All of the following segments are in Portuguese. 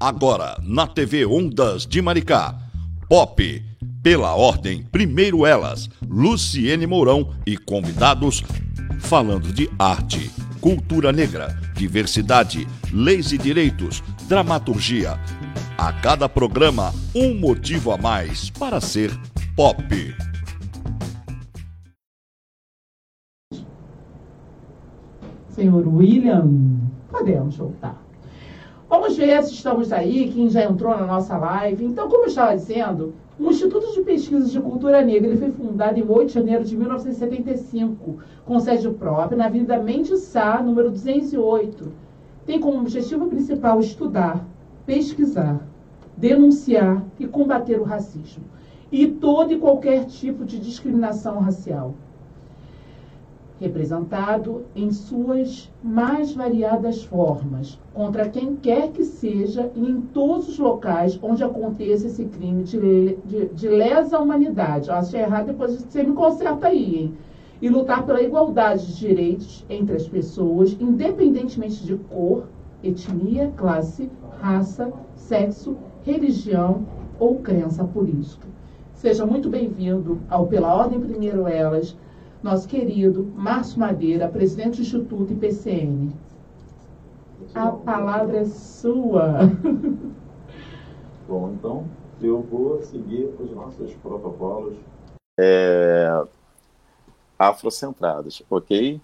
Agora, na TV Ondas de Maricá. Pop. Pela ordem, primeiro elas, Luciene Mourão e convidados falando de arte, cultura negra, diversidade, leis e direitos, dramaturgia. A cada programa, um motivo a mais para ser pop. Senhor William, podemos voltar. Vamos ver se estamos aí, quem já entrou na nossa live. Então, como eu estava dizendo, o Instituto de Pesquisas de Cultura Negra ele foi fundado em 8 de janeiro de 1975, com sede própria na Avenida Mendes Sá, número 208. Tem como objetivo principal estudar, pesquisar, denunciar e combater o racismo e todo e qualquer tipo de discriminação racial representado em suas mais variadas formas, contra quem quer que seja e em todos os locais onde aconteça esse crime de, de, de lesa humanidade. Eu achei errado, depois você me conserta aí, hein? E lutar pela igualdade de direitos entre as pessoas, independentemente de cor, etnia, classe, raça, sexo, religião ou crença política. Seja muito bem-vindo ao Pela Ordem Primeiro Elas, nosso querido Márcio Madeira, presidente do Instituto IPCN. A palavra é sua. Bom, então eu vou seguir os nossos protocolos é, afrocentrados, ok?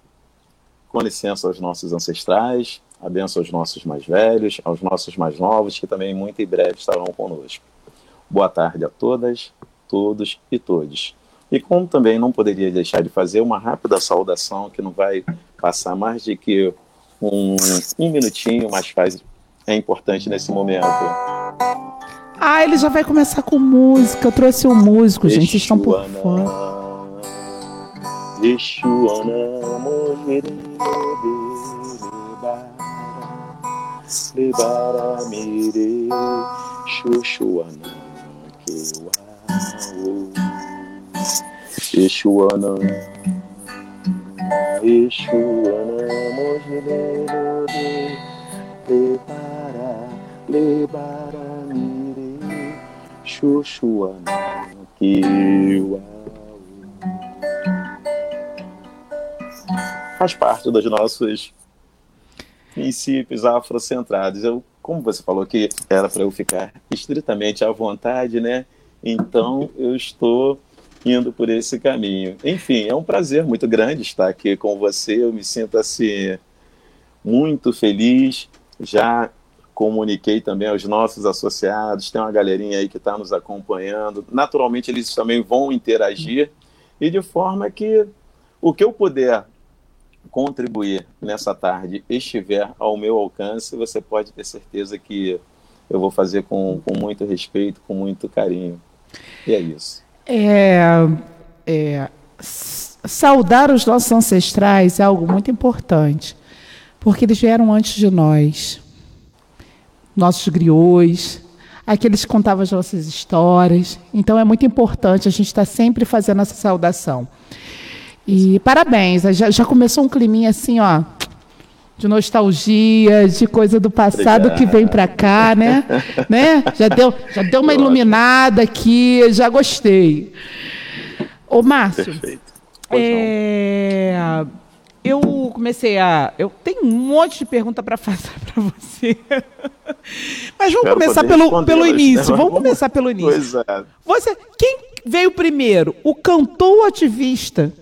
Com licença aos nossos ancestrais, abençoa aos nossos mais velhos, aos nossos mais novos, que também muito em breve estarão conosco. Boa tarde a todas, todos e todes. E como também não poderia deixar de fazer uma rápida saudação, que não vai passar mais de que um, um minutinho, mas faz, é importante nesse momento. Ah, ele já vai começar com música. Eu trouxe um músico, gente. Vocês estão por fora. Lebara mire, Shushuana, Kewao. Exuana, Exuana, Mojilele, Lebara, Lebara, Mire, Xuxuana, Kiwa. Faz parte dos nossos princípios afrocentrados. Eu, como você falou que era para eu ficar estritamente à vontade, né? Então eu estou indo por esse caminho. Enfim, é um prazer muito grande estar aqui com você. Eu me sinto assim muito feliz. Já comuniquei também aos nossos associados. Tem uma galerinha aí que está nos acompanhando. Naturalmente, eles também vão interagir e de forma que o que eu puder contribuir nessa tarde estiver ao meu alcance, você pode ter certeza que eu vou fazer com, com muito respeito, com muito carinho. E é isso. É, é, saudar os nossos ancestrais é algo muito importante, porque eles vieram antes de nós, nossos griots, aqueles que contavam as nossas histórias. Então é muito importante a gente estar sempre fazendo essa saudação. E parabéns, já, já começou um climinha assim, ó, de nostalgia, de coisa do passado Obrigado. que vem para cá, né? né? Já deu, já deu uma iluminada aqui, já gostei. Ô, Márcio. Perfeito. É, eu comecei a. Eu tenho um monte de pergunta para fazer para você. Mas vamos Quero começar pelo, pelo início. Né? Vamos, vamos começar pelo início. É. Você, quem veio primeiro? O cantor ou ativista?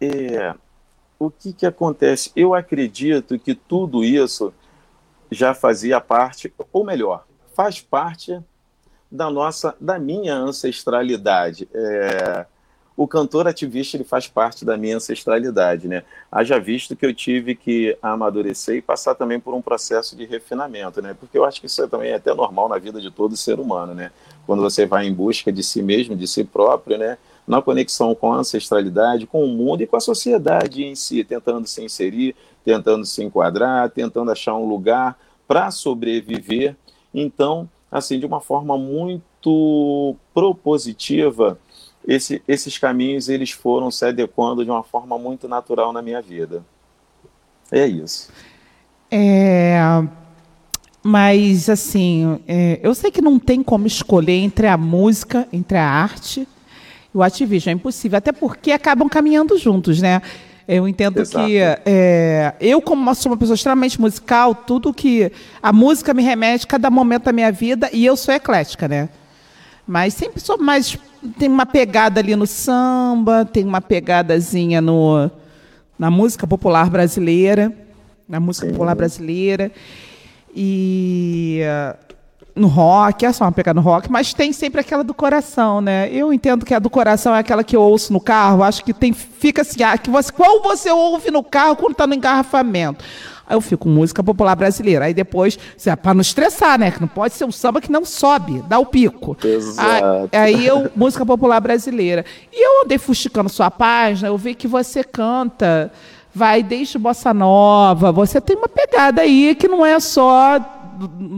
É, o que, que acontece? Eu acredito que tudo isso já fazia parte, ou melhor, faz parte da nossa, da minha ancestralidade. É, o cantor ativista ele faz parte da minha ancestralidade, né? Haja visto que eu tive que amadurecer e passar também por um processo de refinamento, né? Porque eu acho que isso também é até normal na vida de todo ser humano, né? Quando você vai em busca de si mesmo, de si próprio, né? Na conexão com a ancestralidade, com o mundo e com a sociedade em si, tentando se inserir, tentando se enquadrar, tentando achar um lugar para sobreviver. Então, assim, de uma forma muito propositiva, esse, esses caminhos eles foram se adequando de uma forma muito natural na minha vida. É isso. É, Mas, assim, é, eu sei que não tem como escolher entre a música, entre a arte o ativismo. É impossível, até porque acabam caminhando juntos, né? Eu entendo Exato. que é, eu, como sou uma pessoa extremamente musical, tudo que a música me remete cada momento da minha vida, e eu sou eclética, né? Mas sempre sou mais. Tem uma pegada ali no samba, tem uma pegadazinha no, na música popular brasileira, na música Sim. popular brasileira. E no rock, é só uma pegada no rock, mas tem sempre aquela do coração, né? Eu entendo que a do coração é aquela que eu ouço no carro, acho que tem, fica assim, ah, que você, qual você ouve no carro quando está no engarrafamento? Aí eu fico música popular brasileira. Aí depois, é para não estressar, né? Que não pode ser um samba que não sobe, dá o pico. Exato. Aí, aí eu, música popular brasileira. E eu andei fuxicando sua página, eu vi que você canta vai desde bossa nova. Você tem uma pegada aí que não é só,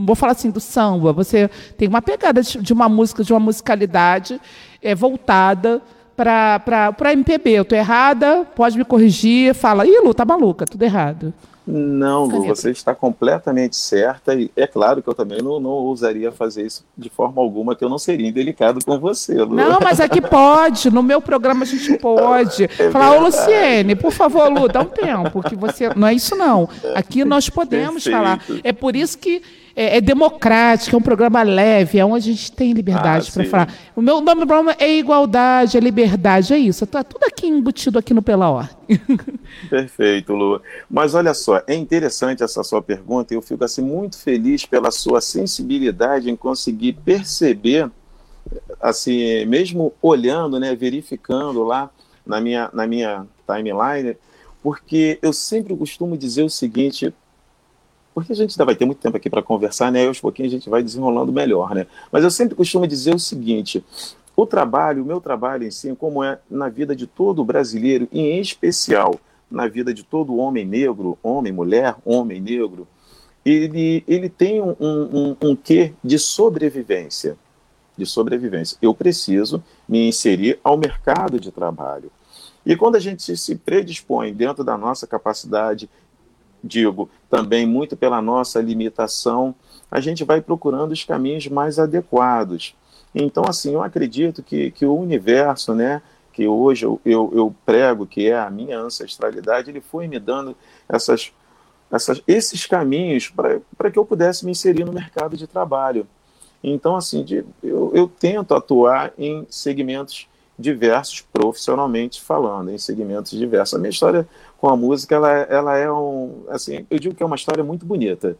vou falar assim, do samba. Você tem uma pegada de uma música, de uma musicalidade é, voltada para MPB. Eu estou errada, pode me corrigir, fala, ih, Lu, tá maluca, tudo errado. Não, Lu, você está completamente certa e é claro que eu também não, não ousaria fazer isso de forma alguma, que eu não seria indelicado com você, Lu. Não, mas aqui pode, no meu programa a gente pode. É Falar, ô Luciene, por favor, Lu, dá um tempo, que você... Não é isso não, aqui nós podemos Perfeito. falar. É por isso que é, é, democrático, é um programa leve, é onde a gente tem liberdade ah, para falar. O meu nome do programa é igualdade, é liberdade, é isso. Está tudo aqui embutido aqui no Pela Ordem. Perfeito, Lua. Mas olha só, é interessante essa sua pergunta e eu fico assim muito feliz pela sua sensibilidade em conseguir perceber, assim, mesmo olhando, né, verificando lá na minha, na minha timeline, porque eu sempre costumo dizer o seguinte porque a gente ainda vai ter muito tempo aqui para conversar, né? E aos pouquinhos a gente vai desenrolando melhor, né? Mas eu sempre costumo dizer o seguinte: o trabalho, o meu trabalho em si, como é na vida de todo brasileiro, e em especial na vida de todo homem negro, homem, mulher, homem negro, ele, ele tem um, um, um quê de sobrevivência. De sobrevivência. Eu preciso me inserir ao mercado de trabalho. E quando a gente se predispõe dentro da nossa capacidade digo, também muito pela nossa limitação, a gente vai procurando os caminhos mais adequados. Então, assim, eu acredito que, que o universo, né, que hoje eu, eu, eu prego, que é a minha ancestralidade, ele foi me dando essas, essas, esses caminhos para que eu pudesse me inserir no mercado de trabalho. Então, assim, de, eu, eu tento atuar em segmentos diversos, profissionalmente falando, em segmentos diversos. A minha história com a música, ela, ela é um, assim, eu digo que é uma história muito bonita.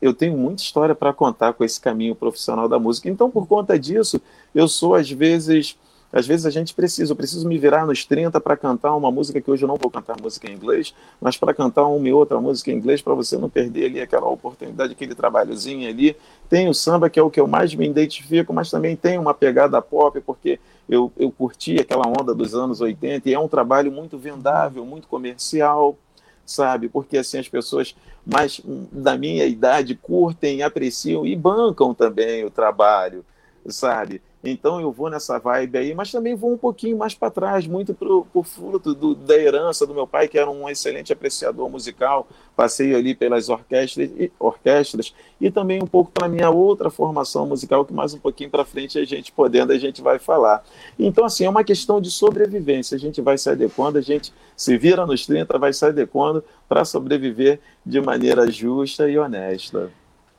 Eu tenho muita história para contar com esse caminho profissional da música. Então, por conta disso, eu sou às vezes às vezes a gente precisa, eu preciso me virar nos 30 para cantar uma música que hoje eu não vou cantar música em inglês, mas para cantar uma e outra música em inglês para você não perder ali aquela oportunidade, aquele trabalhozinho ali. Tem o samba, que é o que eu mais me identifico, mas também tem uma pegada pop, porque eu, eu curti aquela onda dos anos 80 e é um trabalho muito vendável, muito comercial, sabe? Porque assim as pessoas mais da minha idade curtem, apreciam e bancam também o trabalho, sabe? Então eu vou nessa vibe aí, mas também vou um pouquinho mais para trás, muito por, por fruto do, da herança do meu pai, que era um excelente apreciador musical. Passei ali pelas orquestras e, orquestras e também um pouco para minha outra formação musical, que mais um pouquinho para frente a gente podendo, a gente vai falar. Então, assim, é uma questão de sobrevivência. A gente vai se adequando, a gente se vira nos 30, vai se adequando para sobreviver de maneira justa e honesta.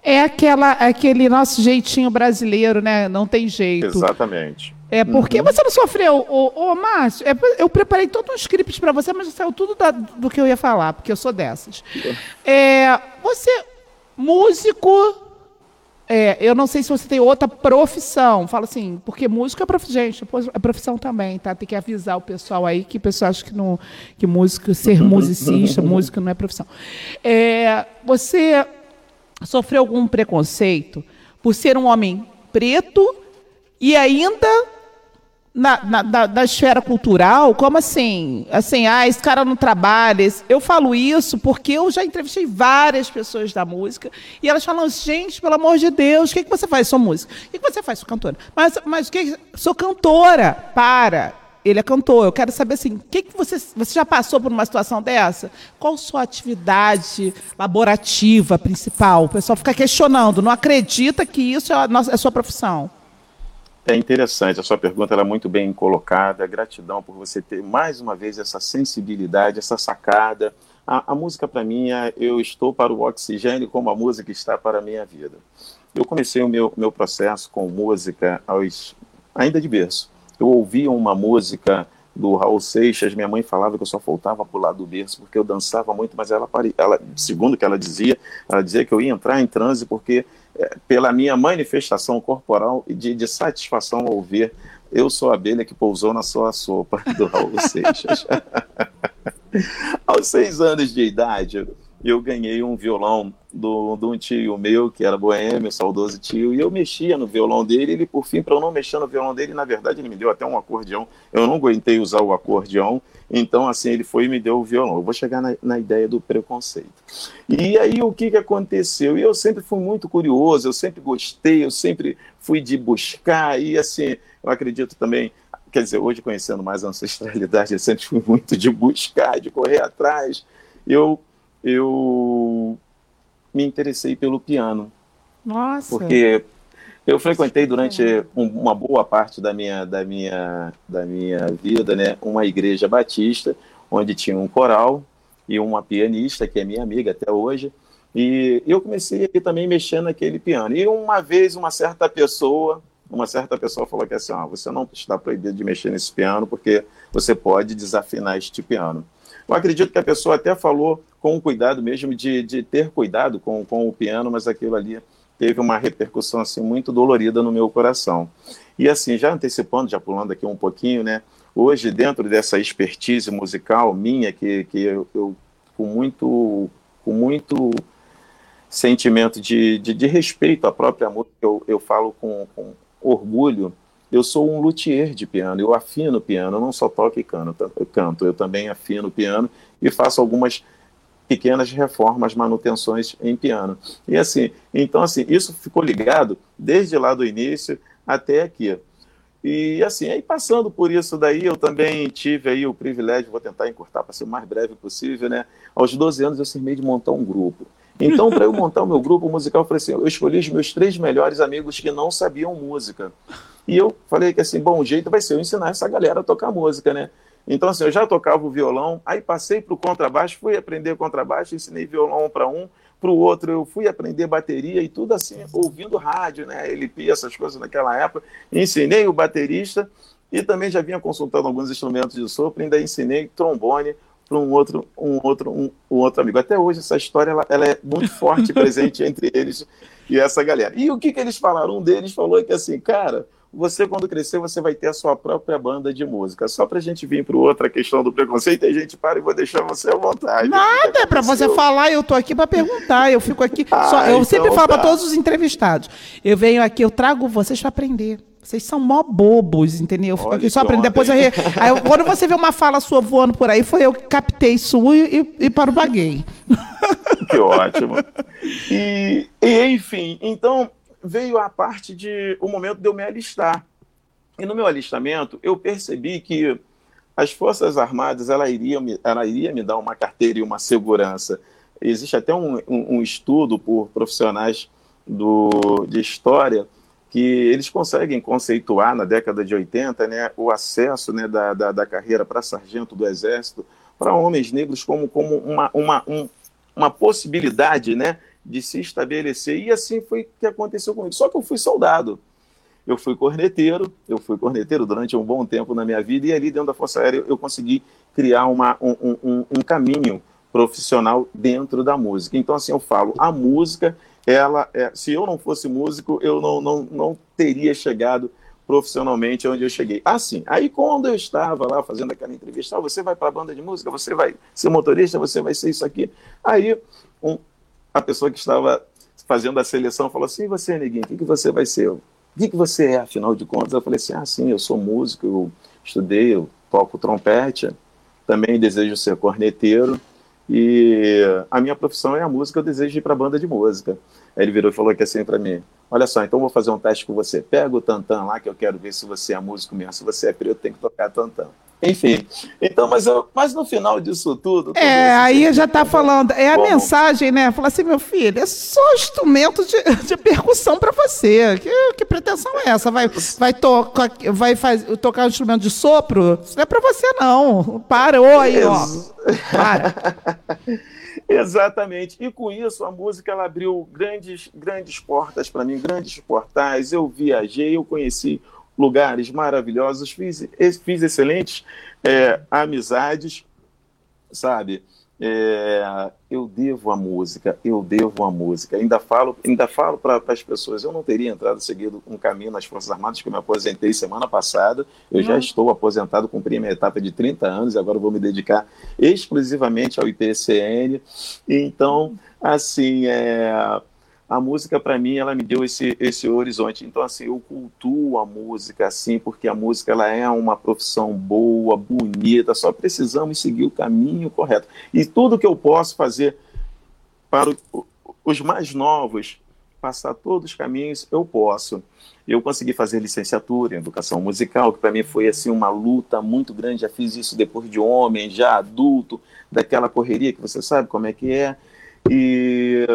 É aquela, aquele nosso jeitinho brasileiro, né? Não tem jeito. Exatamente. É porque uhum. você não sofreu, ô, ô Márcio. É, eu preparei todo um script para você, mas saiu tudo da, do que eu ia falar, porque eu sou dessas. É, você, músico, é, eu não sei se você tem outra profissão. Fala assim, porque músico é profissão, gente, é profissão também, tá? Tem que avisar o pessoal aí que o pessoal acha que, não, que músico, ser musicista, músico não é profissão. É, você sofreu algum preconceito por ser um homem preto e ainda na, na, na, na, esfera cultural, como assim? Assim, ah, esse cara não trabalha. Eu falo isso porque eu já entrevistei várias pessoas da música e elas falam, gente, pelo amor de Deus, o que, que você faz? Sou música. O que, que você faz? Sou cantora. Mas, mas o que? Sou cantora. Para. Ele é cantor. Eu quero saber assim, que que você, você já passou por uma situação dessa? Qual sua atividade laborativa principal? O pessoal fica questionando, não acredita que isso é a, nossa, é a sua profissão. É interessante, a sua pergunta é muito bem colocada. Gratidão por você ter mais uma vez essa sensibilidade, essa sacada. A, a música para mim é eu estou para o oxigênio como a música está para a minha vida. Eu comecei o meu, meu processo com música aos, ainda de berço. Eu ouvia uma música do Raul Seixas, minha mãe falava que eu só faltava pular do berço porque eu dançava muito, mas ela, ela segundo o que ela dizia, ela dizia que eu ia entrar em transe porque é, pela minha manifestação corporal de, de satisfação ao ver eu sou a abelha que pousou na sua sopa do Raul Seixas. Aos seis anos de idade, eu ganhei um violão do, de um tio meu, que era boêmio, saudoso tio, e eu mexia no violão dele, ele, por fim, para eu não mexer no violão dele, na verdade, ele me deu até um acordeão, eu não aguentei usar o acordeão, então, assim, ele foi e me deu o violão. Eu vou chegar na, na ideia do preconceito. E aí, o que, que aconteceu? E eu sempre fui muito curioso, eu sempre gostei, eu sempre fui de buscar, e assim, eu acredito também quer dizer, hoje conhecendo mais a ancestralidade, eu sempre fui muito de buscar, de correr atrás. Eu eu me interessei pelo piano. Nossa. Porque eu frequentei durante uma boa parte da minha, da minha, da minha vida né, uma igreja batista, onde tinha um coral e uma pianista, que é minha amiga até hoje. E eu comecei aqui também mexendo naquele piano. E uma vez uma certa pessoa, uma certa pessoa falou que assim, ah, você não está proibido de mexer nesse piano porque você pode desafinar este piano. Eu acredito que a pessoa até falou com o cuidado mesmo de, de ter cuidado com, com o piano, mas aquilo ali teve uma repercussão assim muito dolorida no meu coração. E assim, já antecipando, já pulando aqui um pouquinho, né? Hoje, dentro dessa expertise musical minha, que, que eu, eu com muito com muito sentimento de, de, de, respeito à própria música, eu, eu falo com, com orgulho, eu sou um luthier de piano, eu afino piano, eu não só toco e canto, eu canto, eu também afino piano e faço algumas pequenas reformas, manutenções em piano. E assim, então assim, isso ficou ligado desde lá do início até aqui. E assim, aí passando por isso daí, eu também tive aí o privilégio, vou tentar encurtar para ser o mais breve possível, né? Aos 12 anos eu cismei de montar um grupo. Então, para eu montar o meu grupo musical, eu falei assim, eu escolhi os meus três melhores amigos que não sabiam música. E eu falei que assim, bom, o jeito vai ser eu ensinar essa galera a tocar música, né? Então, assim, eu já tocava o violão, aí passei para o contrabaixo, fui aprender contrabaixo, ensinei violão para um, para o outro eu fui aprender bateria e tudo assim, ouvindo rádio, né, LP, essas coisas naquela época. Ensinei o baterista e também já vinha consultando alguns instrumentos de sopro, ainda ensinei trombone para um outro, um outro, um, um, outro amigo. Até hoje essa história ela, ela é muito forte presente entre eles e essa galera. E o que, que eles falaram? Um deles falou que assim, cara, você, quando crescer, você vai ter a sua própria banda de música. Só para a gente vir para outra questão do preconceito, a gente para e vou deixar você à vontade. Nada, é para você falar, eu estou aqui para perguntar. Eu fico aqui. Ah, só, eu então sempre falo tá. para todos os entrevistados. Eu venho aqui, eu trago vocês para aprender. Vocês são mó bobos, entendeu? Eu fico aqui só aprender. Depois eu, aí, quando você vê uma fala sua voando por aí, foi eu que captei sua e, e, e para o baguei. Que ótimo. E, e, enfim, então veio a parte de o momento de eu me alistar. E no meu alistamento, eu percebi que as Forças Armadas ela iria, ela iria me dar uma carteira e uma segurança. Existe até um, um, um estudo por profissionais do, de história que eles conseguem conceituar na década de 80 né, o acesso né, da, da, da carreira para sargento do Exército para homens negros como, como uma, uma, um, uma possibilidade né, de se estabelecer. E assim foi que aconteceu comigo. Só que eu fui soldado. Eu fui corneteiro, eu fui corneteiro durante um bom tempo na minha vida, e ali dentro da Força Aérea eu consegui criar uma, um, um, um caminho profissional dentro da música. Então, assim, eu falo, a música, ela, é, se eu não fosse músico, eu não, não, não teria chegado profissionalmente onde eu cheguei. Assim, aí quando eu estava lá fazendo aquela entrevista, ah, você vai para a banda de música, você vai ser motorista, você vai ser isso aqui. Aí um, a pessoa que estava fazendo a seleção falou assim: você, neguinho, o que, que você vai ser? O que, que você é, afinal de contas? Eu falei assim: ah, sim, eu sou músico, eu estudei, eu toco trompete, também desejo ser corneteiro. e a minha profissão é a música, eu desejo ir para a banda de música. Aí ele virou e falou aqui assim para mim: Olha só, então vou fazer um teste com você. Pega o tantã lá, que eu quero ver se você é músico mesmo. Se você é preto, tem que tocar tantã. Enfim, então, mas, eu, mas no final disso tudo. É, aí já está falando, é a como... mensagem, né? Fala assim, meu filho, é só instrumento de, de percussão para você. Que, que pretensão é essa? Vai, vai, tocar, vai faz, tocar um instrumento de sopro? Isso não é para você, não. Parou aí, ó. Para. Exatamente. E com isso, a música ela abriu grandes, grandes portas para mim, grandes portais. Eu viajei, eu conheci lugares maravilhosos, fiz, fiz excelentes é, amizades, sabe? É, eu devo a música, eu devo a música. Ainda falo, ainda falo para as pessoas, eu não teria entrado seguido um caminho nas Forças Armadas, que eu me aposentei semana passada. Eu já estou aposentado, cumpri a minha etapa de 30 anos, e agora vou me dedicar exclusivamente ao IPCN. Então, assim, é, a música para mim ela me deu esse esse horizonte. Então assim eu cultuo a música assim porque a música ela é uma profissão boa bonita só precisamos seguir o caminho correto. E tudo que eu posso fazer para os mais novos passar todos os caminhos eu posso. Eu consegui fazer licenciatura em educação musical que para mim foi assim uma luta muito grande. Já fiz isso depois de homem já adulto daquela correria que você sabe como é que é. E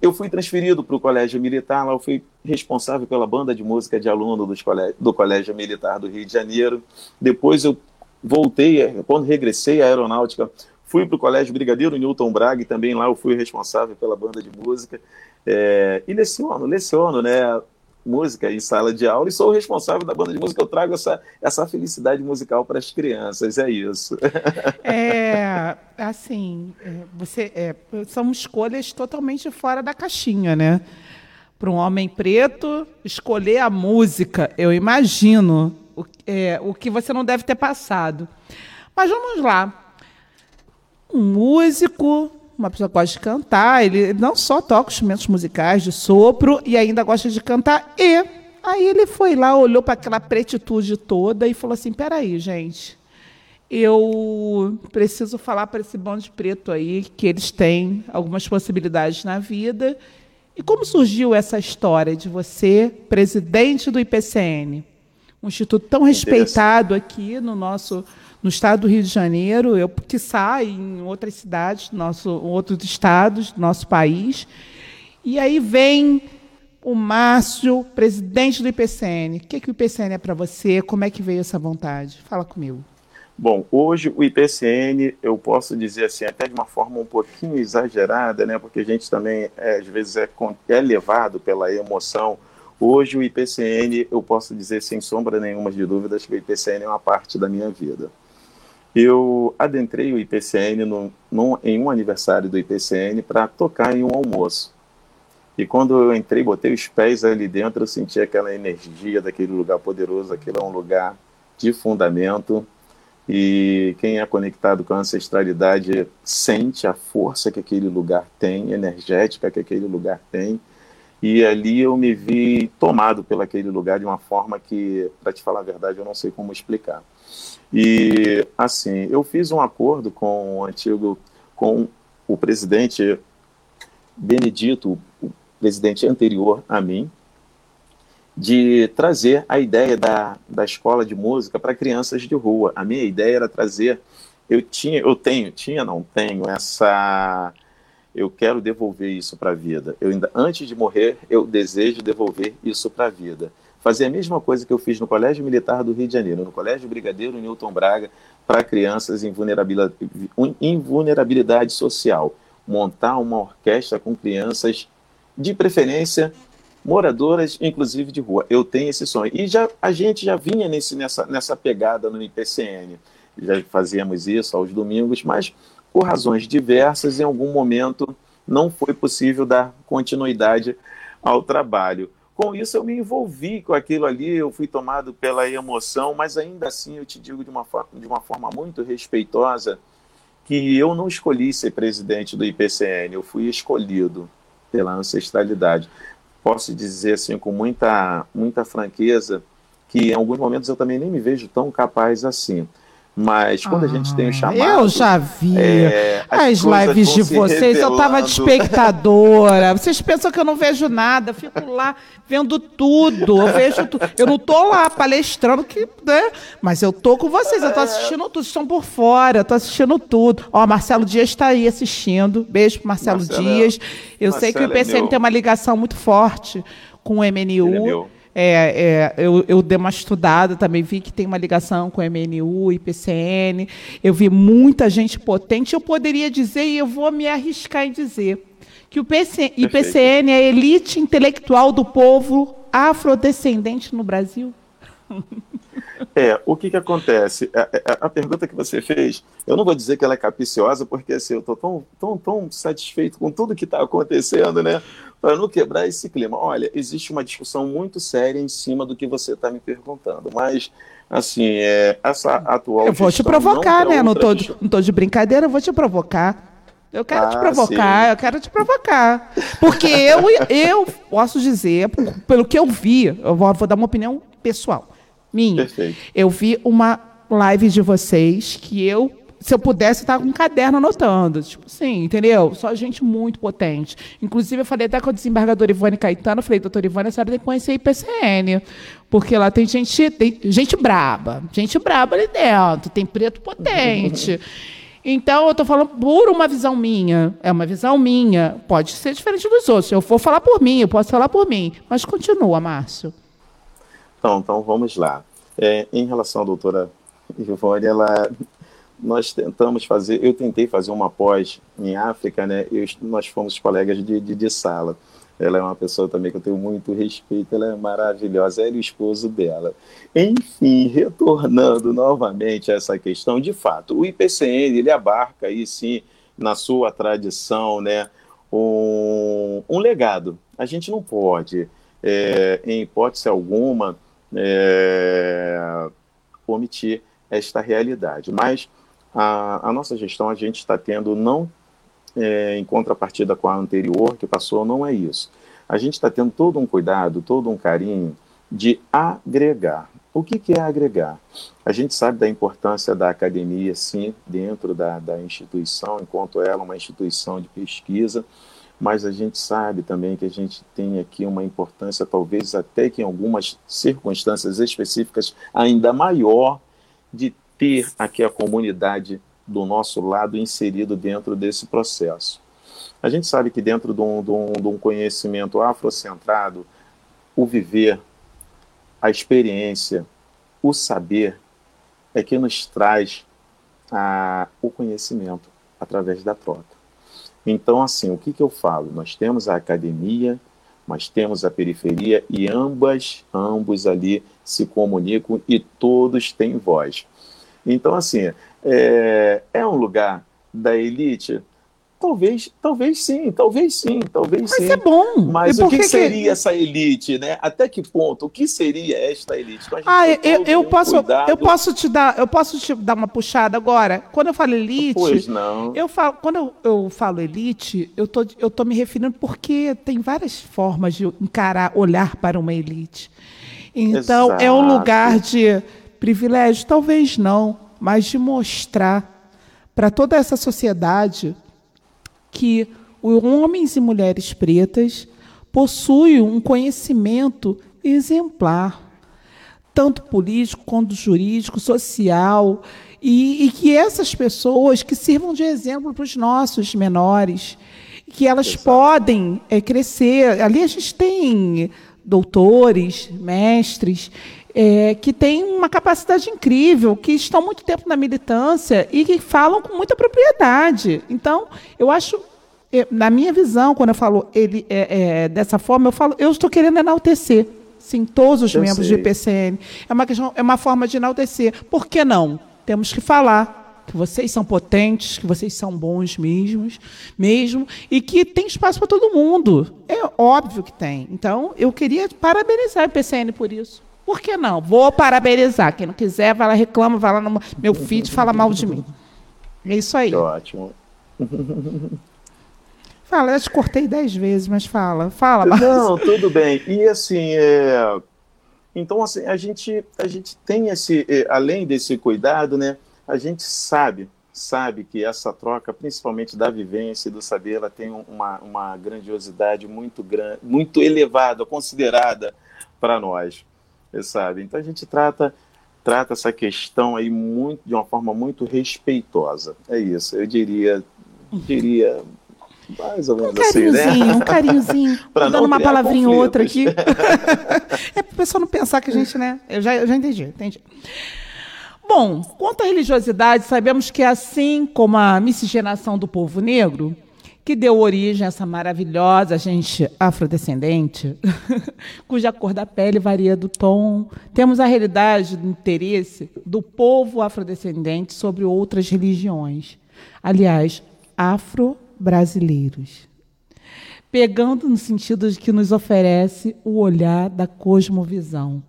eu fui transferido para o Colégio Militar, lá eu fui responsável pela banda de música de aluno dos colégio, do Colégio Militar do Rio de Janeiro. Depois eu voltei, quando regressei à aeronáutica, fui para o Colégio Brigadeiro Newton Braga e também lá eu fui responsável pela banda de música. É, e leciono, leciono, né? Música em sala de aula e sou o responsável da banda de música. Eu trago essa, essa felicidade musical para as crianças, é isso. É, assim, é, você, é, são escolhas totalmente fora da caixinha, né? Para um homem preto, escolher a música, eu imagino o, é, o que você não deve ter passado. Mas vamos lá. Um músico uma pessoa que gosta de cantar, ele não só toca instrumentos musicais de sopro e ainda gosta de cantar. E aí ele foi lá, olhou para aquela pretitude toda e falou assim: peraí, gente, eu preciso falar para esse bando de preto aí que eles têm algumas possibilidades na vida. E como surgiu essa história de você, presidente do IPCN, um instituto tão respeitado aqui no nosso no estado do Rio de Janeiro, eu que saio em outras cidades, nosso, outros estados do nosso país. E aí vem o Márcio, presidente do IPCN. O que, é que o IPCN é para você? Como é que veio essa vontade? Fala comigo. Bom, hoje o IPCN, eu posso dizer assim, até de uma forma um pouquinho exagerada, né, porque a gente também, é, às vezes, é, é levado pela emoção. Hoje o IPCN, eu posso dizer sem sombra nenhuma de dúvidas que o IPCN é uma parte da minha vida. Eu adentrei o IPCN no, no, em um aniversário do IPCN para tocar em um almoço. E quando eu entrei, botei os pés ali dentro, eu senti aquela energia daquele lugar poderoso. Aquilo é um lugar de fundamento. E quem é conectado com a ancestralidade sente a força que aquele lugar tem, energética que aquele lugar tem. E ali eu me vi tomado pelo aquele lugar de uma forma que, para te falar a verdade, eu não sei como explicar. E assim, eu fiz um acordo com o antigo, com o presidente Benedito, o presidente anterior a mim, de trazer a ideia da, da escola de música para crianças de rua. A minha ideia era trazer, eu tinha, eu tenho, tinha, não tenho essa, eu quero devolver isso para a vida. Eu ainda antes de morrer, eu desejo devolver isso para a vida fazer a mesma coisa que eu fiz no Colégio Militar do Rio de Janeiro, no Colégio Brigadeiro Newton Braga, para crianças em vulnerabilidade, social. Montar uma orquestra com crianças, de preferência, moradoras, inclusive de rua. Eu tenho esse sonho. E já, a gente já vinha nesse, nessa, nessa pegada no IPCN. Já fazíamos isso aos domingos, mas por razões diversas, em algum momento não foi possível dar continuidade ao trabalho. Com isso, eu me envolvi com aquilo ali, eu fui tomado pela emoção, mas ainda assim eu te digo de uma, de uma forma muito respeitosa que eu não escolhi ser presidente do IPCN, eu fui escolhido pela ancestralidade. Posso dizer assim com muita, muita franqueza que em alguns momentos eu também nem me vejo tão capaz assim. Mas quando ah, a gente tem o ah, chamado. Eu já vi é, as, as lives de vocês, eu tava de espectadora. Vocês pensam que eu não vejo nada, eu fico lá vendo tudo. Eu vejo tudo. Eu não tô lá palestrando, que, né? Mas eu tô com vocês, eu tô assistindo tudo, vocês estão por fora, eu tô assistindo tudo. Ó, Marcelo Dias está aí assistindo. Beijo pro Marcelo, Marcelo é Dias. Eu Marcelo sei que o IPCM é tem uma ligação muito forte com o MNU. É é, eu, eu dei uma estudada, também vi que tem uma ligação com MNU, IPCN. Eu vi muita gente potente. Eu poderia dizer, e eu vou me arriscar em dizer, que o PC, IPCN é a elite intelectual do povo afrodescendente no Brasil. É, o que, que acontece? A, a, a, pergunta que você fez, eu não vou dizer que ela é capiciosa, porque assim, eu estou tão, tão, tão satisfeito com tudo que está acontecendo, né? Para não quebrar esse clima. Olha, existe uma discussão muito séria em cima do que você está me perguntando, mas assim, é, essa atual. Eu vou te provocar, né? Não tô, de, não tô de brincadeira, eu vou te provocar. Eu quero ah, te provocar, sim. eu quero te provocar. Porque eu, eu posso dizer, pelo que eu vi, eu vou, vou dar uma opinião pessoal minha. Perfeito. Eu vi uma live de vocês que eu, se eu pudesse, estar com um caderno anotando. Tipo assim, entendeu? Só gente muito potente. Inclusive, eu falei até com a desembargadora Ivone Caetano, eu falei, doutora Ivone, a senhora tem que conhecer a IPCN. Porque lá tem gente, tem gente braba, gente braba ali dentro, tem preto potente. Então, eu estou falando por uma visão minha. É uma visão minha. Pode ser diferente dos outros. Eu vou falar por mim, eu posso falar por mim. Mas continua, Márcio. Então, então vamos lá. É, em relação à doutora Ivone, ela, nós tentamos fazer, eu tentei fazer uma pós em África, né? Eu, nós fomos colegas de, de, de, sala. Ela é uma pessoa também que eu tenho muito respeito, ela é maravilhosa, ela e o esposo dela. Enfim, retornando novamente a essa questão, de fato, o IPCN, ele abarca aí sim, na sua tradição, né, um, um legado. A gente não pode, é, em hipótese alguma, é, omitir esta realidade. Mas a, a, nossa gestão, a gente está tendo, não é, em contrapartida com a anterior que passou, não é isso. A gente está tendo todo um cuidado, todo um carinho de agregar. O que, que é agregar? A gente sabe da importância da academia, sim, dentro da, da instituição, enquanto ela é uma instituição de pesquisa, mas a gente sabe também que a gente tem aqui uma importância, talvez até que em algumas circunstâncias específicas, ainda maior, de ter aqui a comunidade do nosso lado inserido dentro desse processo. A gente sabe que dentro de um, de um, de um conhecimento afrocentrado, o viver, a experiência, o saber é que nos traz a, o conhecimento através da troca. Então, assim, o que, que eu falo? Nós temos a academia, nós temos a periferia e ambas, ambos ali se comunicam e todos têm voz. Então, assim, é, é um lugar da elite? Talvez, talvez sim, talvez sim, talvez Mas sim. Mas é bom. Mas o que, que, seria essa elite, né? Até que ponto? O que seria esta elite? Então, ah, eu, eu posso, eu posso te dar, eu posso te dar uma puxada agora. Quando eu falo elite, pois não. eu falo, quando eu, eu falo elite, eu tô, eu tô me referindo porque tem várias formas de encarar, olhar para uma elite. Então Exato. é um lugar de privilégio, talvez não, mas de mostrar para toda essa sociedade que homens e mulheres pretas possuem um conhecimento exemplar, tanto político quanto jurídico, social, e, e que essas pessoas que sirvam de exemplo para os nossos menores, que elas Exato. podem é, crescer. Ali a gente tem doutores, mestres, é, que têm uma capacidade incrível, que estão muito tempo na militância e que falam com muita propriedade. Então, eu acho, na minha visão, quando eu falo ele é, é, dessa forma, eu falo, eu estou querendo enaltecer, sim, todos os eu membros sei. do IPCN. É uma questão, é uma forma de enaltecer. Por que não? Temos que falar que vocês são potentes, que vocês são bons mesmos, mesmo, e que tem espaço para todo mundo. É óbvio que tem. Então, eu queria parabenizar o IPCN por isso. Por que não? Vou parabenizar. Quem não quiser, vai lá, reclama, vai lá no meu feed fala mal de mim. É isso aí. Ótimo. Fala, eu te cortei dez vezes, mas fala. Fala, mas... Não, tudo bem. E assim, é... então assim, a gente, a gente tem esse, é, além desse cuidado, né? a gente sabe, sabe que essa troca, principalmente da vivência e do saber, ela tem uma, uma grandiosidade muito grande, muito elevada, considerada para nós, sabe? Então a gente trata trata essa questão aí muito de uma forma muito respeitosa. É isso, eu diria, diria mais ou menos um assim, né? Um carinhozinho, dando uma palavrinha ou outra aqui. é para o pessoal não pensar que a gente, né? Eu já, eu já entendi, entendi. Bom, quanto à religiosidade, sabemos que assim como a miscigenação do povo negro, que deu origem a essa maravilhosa gente afrodescendente, cuja cor da pele varia do tom. Temos a realidade do interesse do povo afrodescendente sobre outras religiões. Aliás, afro-brasileiros. Pegando no sentido de que nos oferece o olhar da cosmovisão.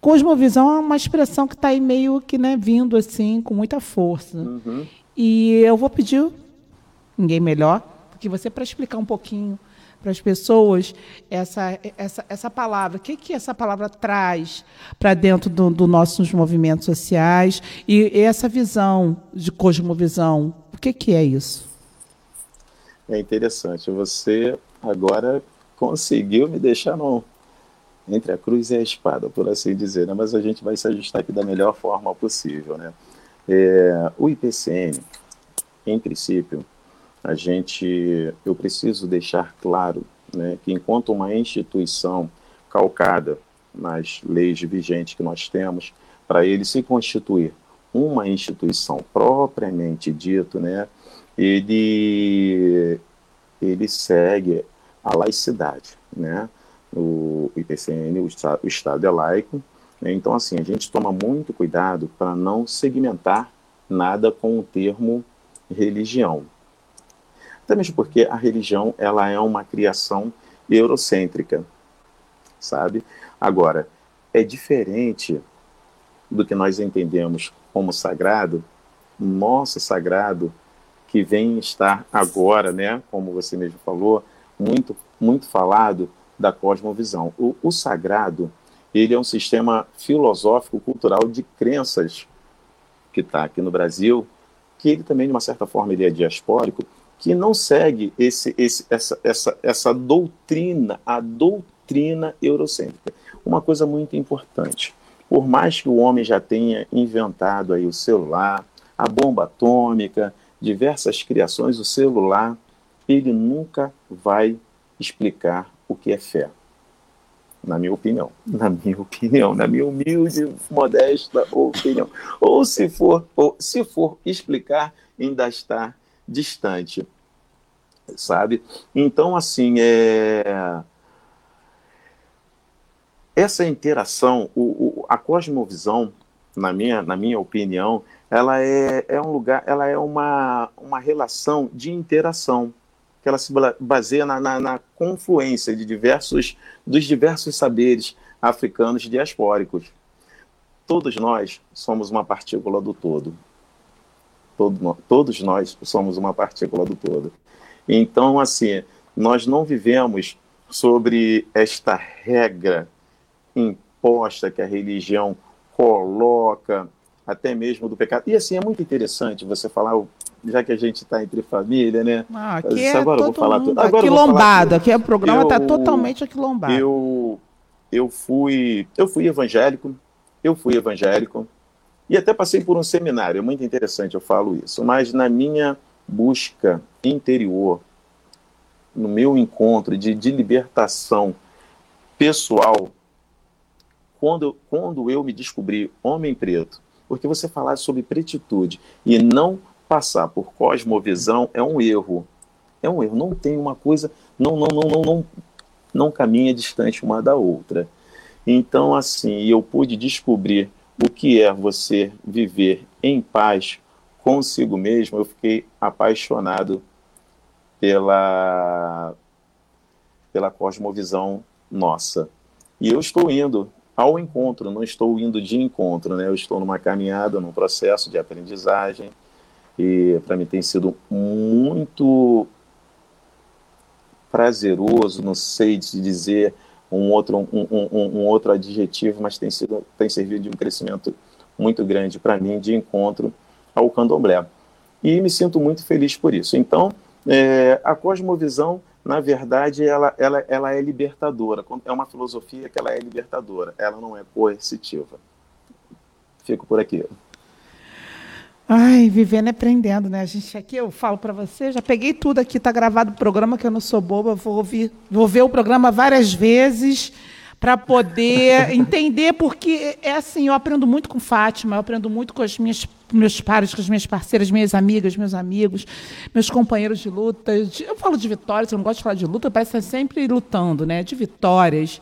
Cosmovisão é uma expressão que está aí meio que né, vindo assim, com muita força. Uhum. E eu vou pedir ninguém melhor que você para explicar um pouquinho para as pessoas essa, essa, essa palavra. O que, que essa palavra traz para dentro dos do nossos movimentos sociais e, e, essa visão de cosmovisão? O que, que é isso? É interessante. Você agora conseguiu me deixar no, entre a cruz e a espada, por assim dizer, né? mas a gente vai se ajustar aqui da melhor forma possível. Né? É, o IPCN, em princípio, a gente, eu preciso deixar claro né, que enquanto uma instituição calcada nas leis vigentes que nós temos, para ele se constituir uma instituição propriamente dito, né, ele, ele segue a laicidade, né, o IPCN, o, o Estado é laico, né, então assim, a gente toma muito cuidado para não segmentar nada com o termo religião, até mesmo porque a religião ela é uma criação eurocêntrica, sabe? Agora, é diferente do que nós entendemos como sagrado, nosso sagrado, que vem estar agora, né, como você mesmo falou, muito, muito falado da cosmovisão. O, o sagrado, ele é um sistema filosófico, cultural de crenças que está aqui no Brasil, que ele também, de uma certa forma, ele é diaspórico, que não segue esse, esse, essa, essa, essa doutrina, a doutrina eurocêntrica. Uma coisa muito importante, por mais que o homem já tenha inventado aí o celular, a bomba atômica, diversas criações, o celular, ele nunca vai explicar o que é fé. Na minha opinião, na minha opinião, na minha humilde, modesta opinião. Ou se for, ou se for explicar, ainda está distante, sabe? Então, assim, é... essa interação, o, o, a cosmovisão, na minha, na minha opinião, ela é, é um lugar, ela é uma, uma relação de interação, que ela se baseia na, na, na confluência de diversos, dos diversos saberes africanos diaspóricos. Todos nós somos uma partícula do todo todo, todos nós somos uma partícula do todo. Então, assim, nós não vivemos sobre esta regra imposta que a religião coloca, até mesmo do pecado. E assim, é muito interessante você falar, já que a gente está entre família, né? Ah, aqui é agora eu vou falar tudo. Agora aquilombado, aqui é o programa está totalmente aquilombado. Eu, eu, fui, eu fui evangélico, eu fui evangélico, e até passei por um seminário, é muito interessante eu falo isso, mas na minha busca interior, no meu encontro de, de libertação pessoal, quando, quando eu me descobri homem preto, porque você falar sobre pretitude e não passar por cosmovisão é um erro. É um erro. Não tem uma coisa, não, não, não, não, não, não caminha distante uma da outra. Então, assim, eu pude descobrir o que é você viver em paz consigo mesmo, eu fiquei apaixonado pela, pela cosmovisão nossa. E eu estou indo ao encontro, não estou indo de encontro, né? Eu estou numa caminhada, num processo de aprendizagem e para mim tem sido muito prazeroso, não sei de dizer, um outro, um, um, um, outro adjetivo, mas tem, sido, tem servido de um crescimento muito grande para mim de encontro ao candomblé. E me sinto muito feliz por isso. Então, é, a cosmovisão, na verdade, ela, ela, ela é libertadora. É uma filosofia que ela é libertadora, ela não é coercitiva. Fico por aqui. Ai, vivendo e aprendendo, né? A gente aqui, eu falo para você, já peguei tudo aqui, está gravado o programa, que eu não sou boba, vou ouvir, vou ver o programa várias vezes para poder entender, porque é assim, eu aprendo muito com Fátima, eu aprendo muito com os meus pares, com as minhas parceiras, minhas amigas, meus amigos, meus companheiros de luta. Eu falo de vitórias, eu não gosto de falar de luta, parece estar sempre lutando, né? De vitórias.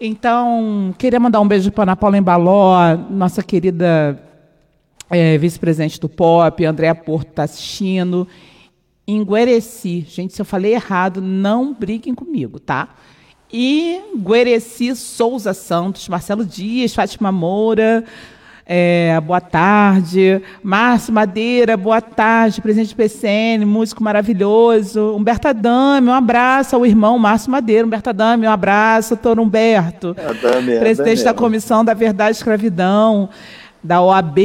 Então, queria mandar um beijo para Ana Paula Embaló, nossa querida é, vice-presidente do POP, Andréa Porto está assistindo. Em Guereci, gente, se eu falei errado, não briguem comigo, tá? E Guereci Souza Santos, Marcelo Dias, Fátima Moura, é, boa tarde. Márcio Madeira, boa tarde. Presidente do PCN, músico maravilhoso. Humberto Adame, um abraço ao irmão Márcio Madeira. Humberto Adame, um abraço. Doutor Humberto, Adame, presidente Adame. da Comissão da Verdade e Escravidão, da OAB.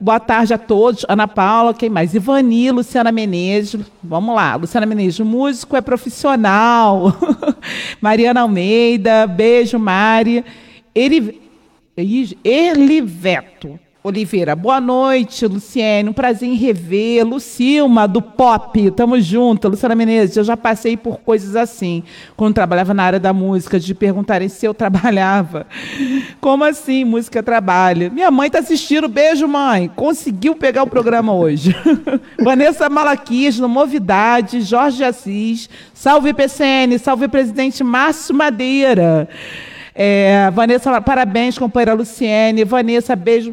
Boa tarde a todos. Ana Paula, quem mais? Ivani, Luciana Menezes. Vamos lá. Luciana Menezes, músico é profissional. Mariana Almeida, beijo, Mari. Eliveto. Oliveira, boa noite, Luciene. Um prazer em rever. Lucilma, do Pop, tamo junto. Luciana Menezes, eu já passei por coisas assim, quando trabalhava na área da música, de perguntarem se eu trabalhava. Como assim, música trabalha? Minha mãe tá assistindo, beijo, mãe. Conseguiu pegar o programa hoje. Vanessa Malaquias, no Movidade, Jorge Assis, salve PCN, salve presidente Márcio Madeira. É, Vanessa, parabéns, companheira Luciene. Vanessa, beijo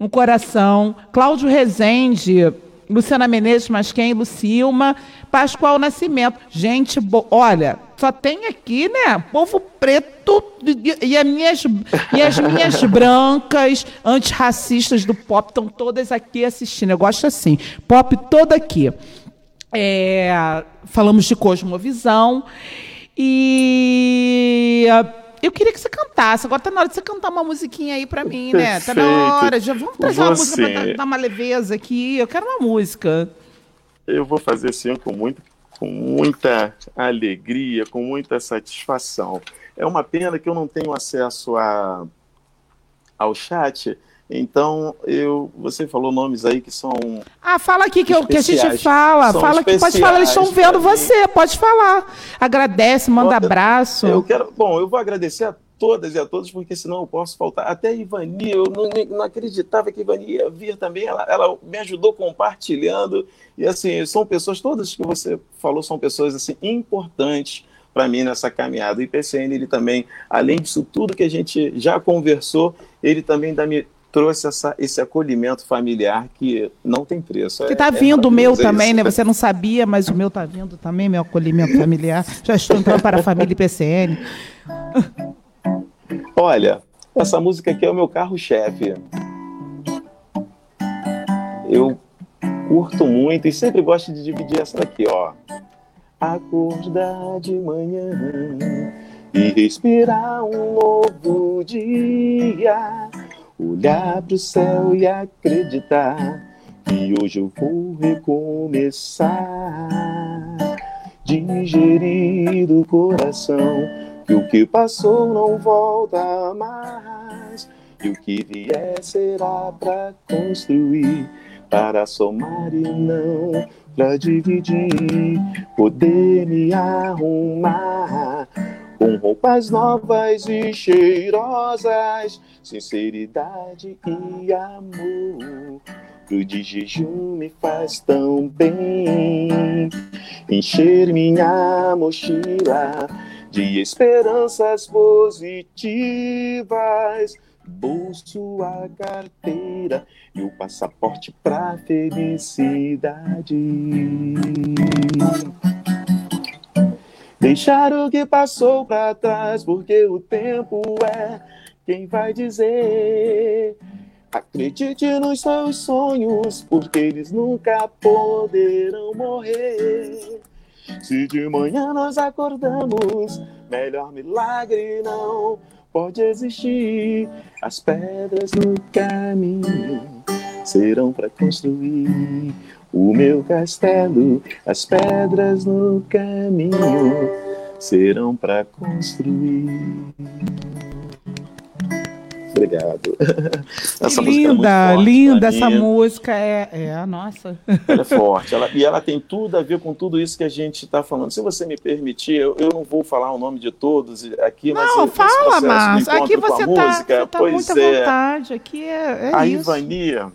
um coração. Cláudio Rezende, Luciana Menezes, mas quem? Lucilma, Pascoal Nascimento. Gente, olha, só tem aqui, né? Povo preto e as minhas, e as minhas brancas antirracistas do pop estão todas aqui assistindo. Eu gosto assim. Pop toda aqui. É, falamos de cosmovisão. E eu queria que você cantasse. Agora tá na hora de você cantar uma musiquinha aí pra mim, né? Tá na hora. Já vamos trazer uma música pra dar uma leveza aqui. Eu quero uma música. Eu vou fazer sim com, muito, com muita alegria, com muita satisfação. É uma pena que eu não tenho acesso a, ao chat, então, eu, você falou nomes aí que são. Ah, fala aqui que, eu, que a gente fala. São fala que pode falar, eles estão vendo você, pode falar. Agradece, manda abraço. Eu quero. Bom, eu vou agradecer a todas e a todos, porque senão eu posso faltar. Até a Ivani, eu não, não acreditava que a Ivani ia vir também. Ela, ela me ajudou compartilhando. E assim, são pessoas, todas que você falou, são pessoas assim importantes para mim nessa caminhada. O IPCN, ele também, além disso tudo que a gente já conversou, ele também dá me trouxe essa, esse acolhimento familiar que não tem preço. Que está é, vindo é o meu também, né? Você não sabia, mas o meu está vindo também, meu acolhimento familiar. Já estou entrando para a família IPCN. Olha, essa música aqui é o meu carro-chefe. Eu curto muito e sempre gosto de dividir essa daqui, ó. Acordar de manhã e respirar um novo dia olhar para o céu e acreditar que hoje eu vou recomeçar. Digerir do coração que o que passou não volta mais. E o que vier será para construir, para somar e não para dividir. Poder me arrumar com roupas novas e cheirosas, sinceridade e amor. Pro de jejum me faz tão bem, encher minha mochila de esperanças positivas. Bolso, a carteira e o passaporte pra felicidade. Deixar o que passou para trás, porque o tempo é quem vai dizer. Acredite nos seus sonhos, porque eles nunca poderão morrer. Se de manhã nós acordamos, melhor milagre não pode existir. As pedras no caminho serão para construir o meu castelo, as pedras no caminho serão para construir. Obrigado. Essa linda, linda essa música é, é a nossa. Ela é forte. Ela, e ela tem tudo a ver com tudo isso que a gente está falando. Se você me permitir, eu, eu, não vou falar o nome de todos aqui, mas. Não, fala, Márcio. Aqui você está tá muito à é, vontade. Aqui é, é a isso. Ivania.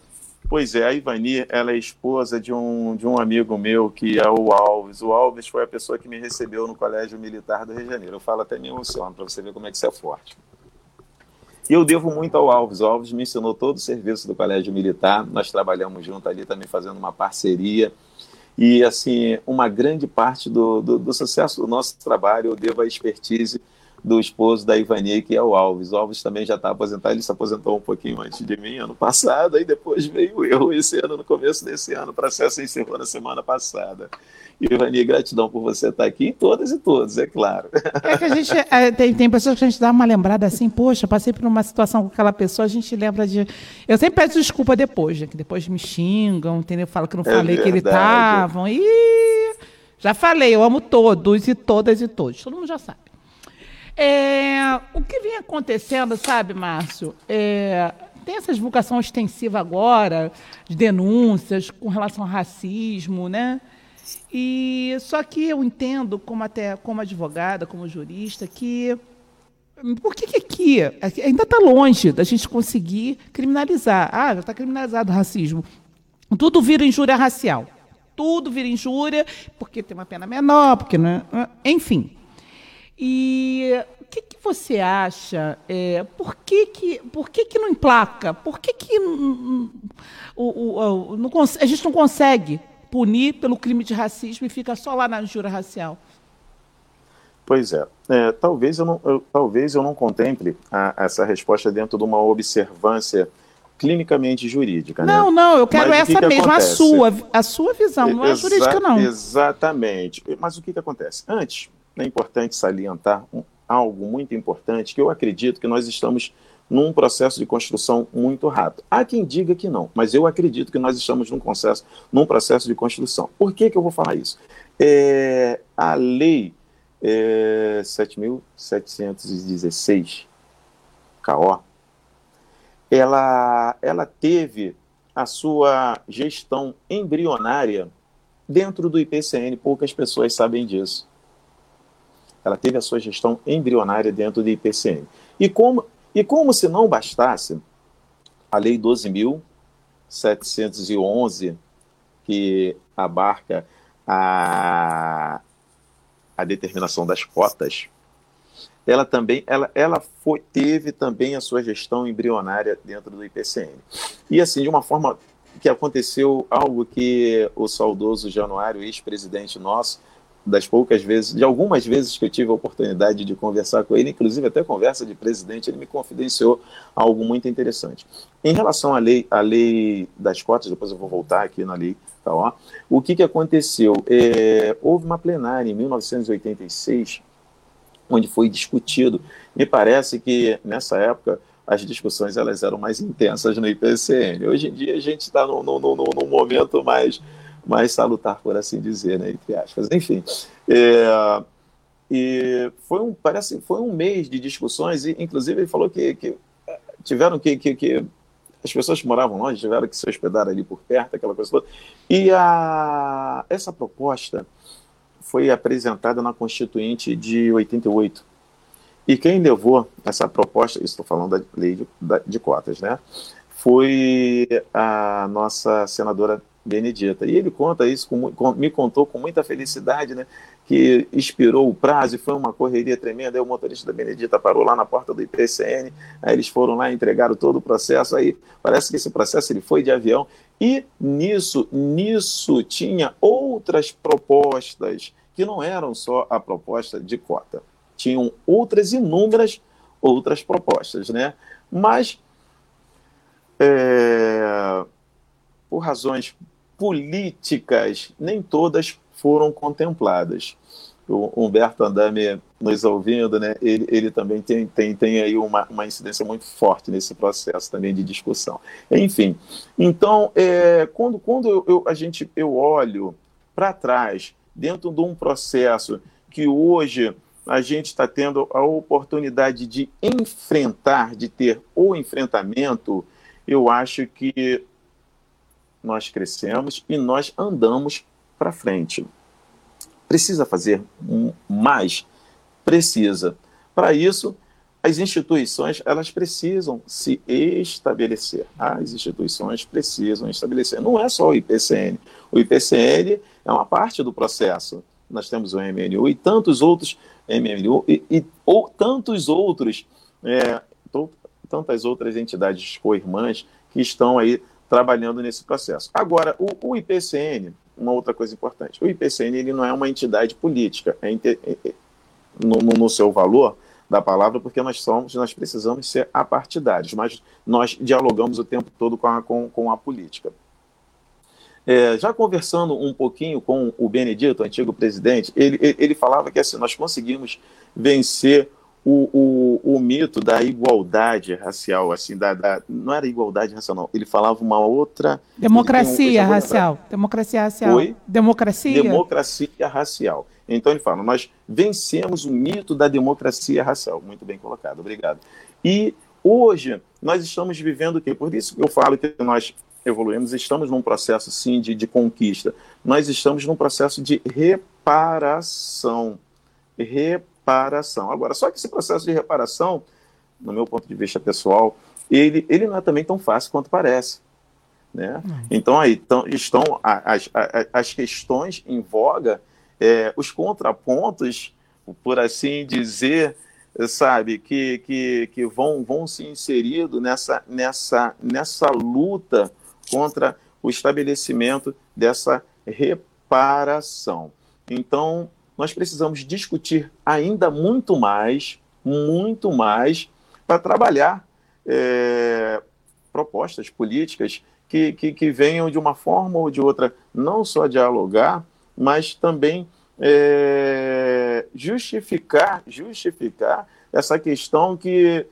Pois é, a Ivani, ela é esposa de um, de um amigo meu, que é o Alves. O Alves foi a pessoa que me recebeu no Colégio Militar do Rio de Janeiro. Eu falo até me emociono, para você ver como é que você é forte. E eu devo muito ao Alves. O Alves me ensinou todo o serviço do Colégio Militar. Nós trabalhamos junto ali também fazendo uma parceria. E, assim, uma grande parte do, do, do sucesso do nosso trabalho eu devo à expertise do esposo da Ivani, que é o Alves. O Alves também já está aposentado, ele se aposentou um pouquinho antes de mim, ano passado, aí depois veio eu esse ano, no começo desse ano, o processo encerrou na semana passada. Ivani, gratidão por você estar aqui, em todas e todos, é claro. É que a gente, é, tem, tem pessoas que a gente dá uma lembrada assim, poxa, passei por uma situação com aquela pessoa, a gente lembra de... Eu sempre peço desculpa depois, né, que depois me xingam, entendeu? Falo que não é falei verdade. que eles estavam, e... Já falei, eu amo todos e todas e todos, todo mundo já sabe. É, o que vem acontecendo, sabe, Márcio? É, tem essa divulgação extensiva agora de denúncias com relação ao racismo, né? E só que eu entendo, como até como advogada, como jurista, que por que, que aqui ainda está longe da gente conseguir criminalizar? Ah, já está criminalizado o racismo. Tudo vira injúria racial. Tudo vira injúria porque tem uma pena menor, porque não, é, enfim. E o que, que você acha? É, por que, que, por que, que não emplaca? Por que, que o, o, o, não, a gente não consegue punir pelo crime de racismo e fica só lá na injúria racial? Pois é. é talvez, eu não, eu, talvez eu não contemple a, essa resposta dentro de uma observância clinicamente jurídica. Né? Não, né? não, eu quero Mas essa que mesmo, a sua, a sua visão, não é Exa jurídica, não. Exatamente. Mas o que, que acontece? Antes, é importante salientar um, algo muito importante que eu acredito que nós estamos num processo de construção muito rápido. Há quem diga que não, mas eu acredito que nós estamos num processo, num processo de construção. Por que, que eu vou falar isso? É, a lei é, 7.716, KO, ela, ela teve a sua gestão embrionária dentro do IPCN, poucas pessoas sabem disso ela teve a sua gestão embrionária dentro do IPCM. E como, e como se não bastasse, a Lei 12.711, que abarca a, a determinação das cotas, ela também ela, ela foi, teve também a sua gestão embrionária dentro do IPCN. E assim, de uma forma que aconteceu algo que o saudoso Januário, ex-presidente nosso, das poucas vezes, de algumas vezes que eu tive a oportunidade de conversar com ele, inclusive até conversa de presidente, ele me confidenciou algo muito interessante. Em relação à lei, à lei das cotas, depois eu vou voltar aqui na lei, tá, o que, que aconteceu? É, houve uma plenária em 1986, onde foi discutido, me parece que nessa época as discussões elas eram mais intensas no IPCN. Hoje em dia a gente está num, num, num, num momento mais mais salutar, por assim dizer, né, entre aspas. Enfim, é, e foi um, parece, foi um mês de discussões, e inclusive ele falou que, que tiveram que, que, que, as pessoas que moravam longe tiveram que se hospedar ali por perto, aquela coisa toda. E a, essa proposta foi apresentada na Constituinte de 88. E quem levou essa proposta, estou falando da lei de, de cotas, né? Foi a nossa senadora Benedita. E ele conta isso, com, com, me contou com muita felicidade, né? Que expirou o prazo e foi uma correria tremenda. Aí o motorista da Benedita parou lá na porta do IPCN, aí eles foram lá, entregaram todo o processo. Aí parece que esse processo ele foi de avião. E nisso, nisso tinha outras propostas que não eram só a proposta de cota. Tinham outras inúmeras outras propostas, né? Mas é, por razões políticas, nem todas foram contempladas. o Humberto Andame nos ouvindo, né, ele, ele também tem, tem, tem aí uma, uma incidência muito forte nesse processo também de discussão. Enfim, então, é, quando, quando eu, eu, a gente, eu olho para trás, dentro de um processo que hoje a gente está tendo a oportunidade de enfrentar, de ter o enfrentamento, eu acho que nós crescemos e nós andamos para frente. Precisa fazer mais? Precisa. Para isso, as instituições elas precisam se estabelecer. As instituições precisam estabelecer. Não é só o IPCN. O IPCN é uma parte do processo. Nós temos o MNU e tantos outros MNU e, e ou tantos outros, é, tantas outras entidades co-irmãs que estão aí trabalhando nesse processo. Agora, o, o IPCN, uma outra coisa importante. O IPCN ele não é uma entidade política, é, é, é no, no, seu valor da palavra, porque nós somos, nós precisamos ser apartidários, mas nós dialogamos o tempo todo com a, com, com a política. É, já conversando um pouquinho com o Benedito, antigo presidente, ele, ele falava que assim, nós conseguimos vencer o, o, o, mito da igualdade racial, assim, da, da, não era igualdade racial, não. Ele falava uma outra. Democracia um, racial. Democracia racial. Oi? Democracia. Democracia racial. Então ele fala: nós vencemos o mito da democracia racial. Muito bem colocado, obrigado. E hoje nós estamos vivendo o quê? Por isso que eu falo que nós evoluímos, estamos num processo, sim, de, de conquista. Nós estamos num processo de reparação. Reparação reparação. Agora, só que esse processo de reparação, no meu ponto de vista pessoal, ele, ele não é também tão fácil quanto parece. Né? Então, aí tão, estão as, as, as questões em voga, é, os contrapontos, por assim dizer, sabe, que, que, que vão, vão se inserindo nessa, nessa, nessa luta contra o estabelecimento dessa reparação. Então, nós precisamos discutir ainda muito mais, muito mais, para trabalhar é, propostas políticas que, que, que, venham de uma forma ou de outra, não só dialogar, mas também é, justificar, justificar essa questão que,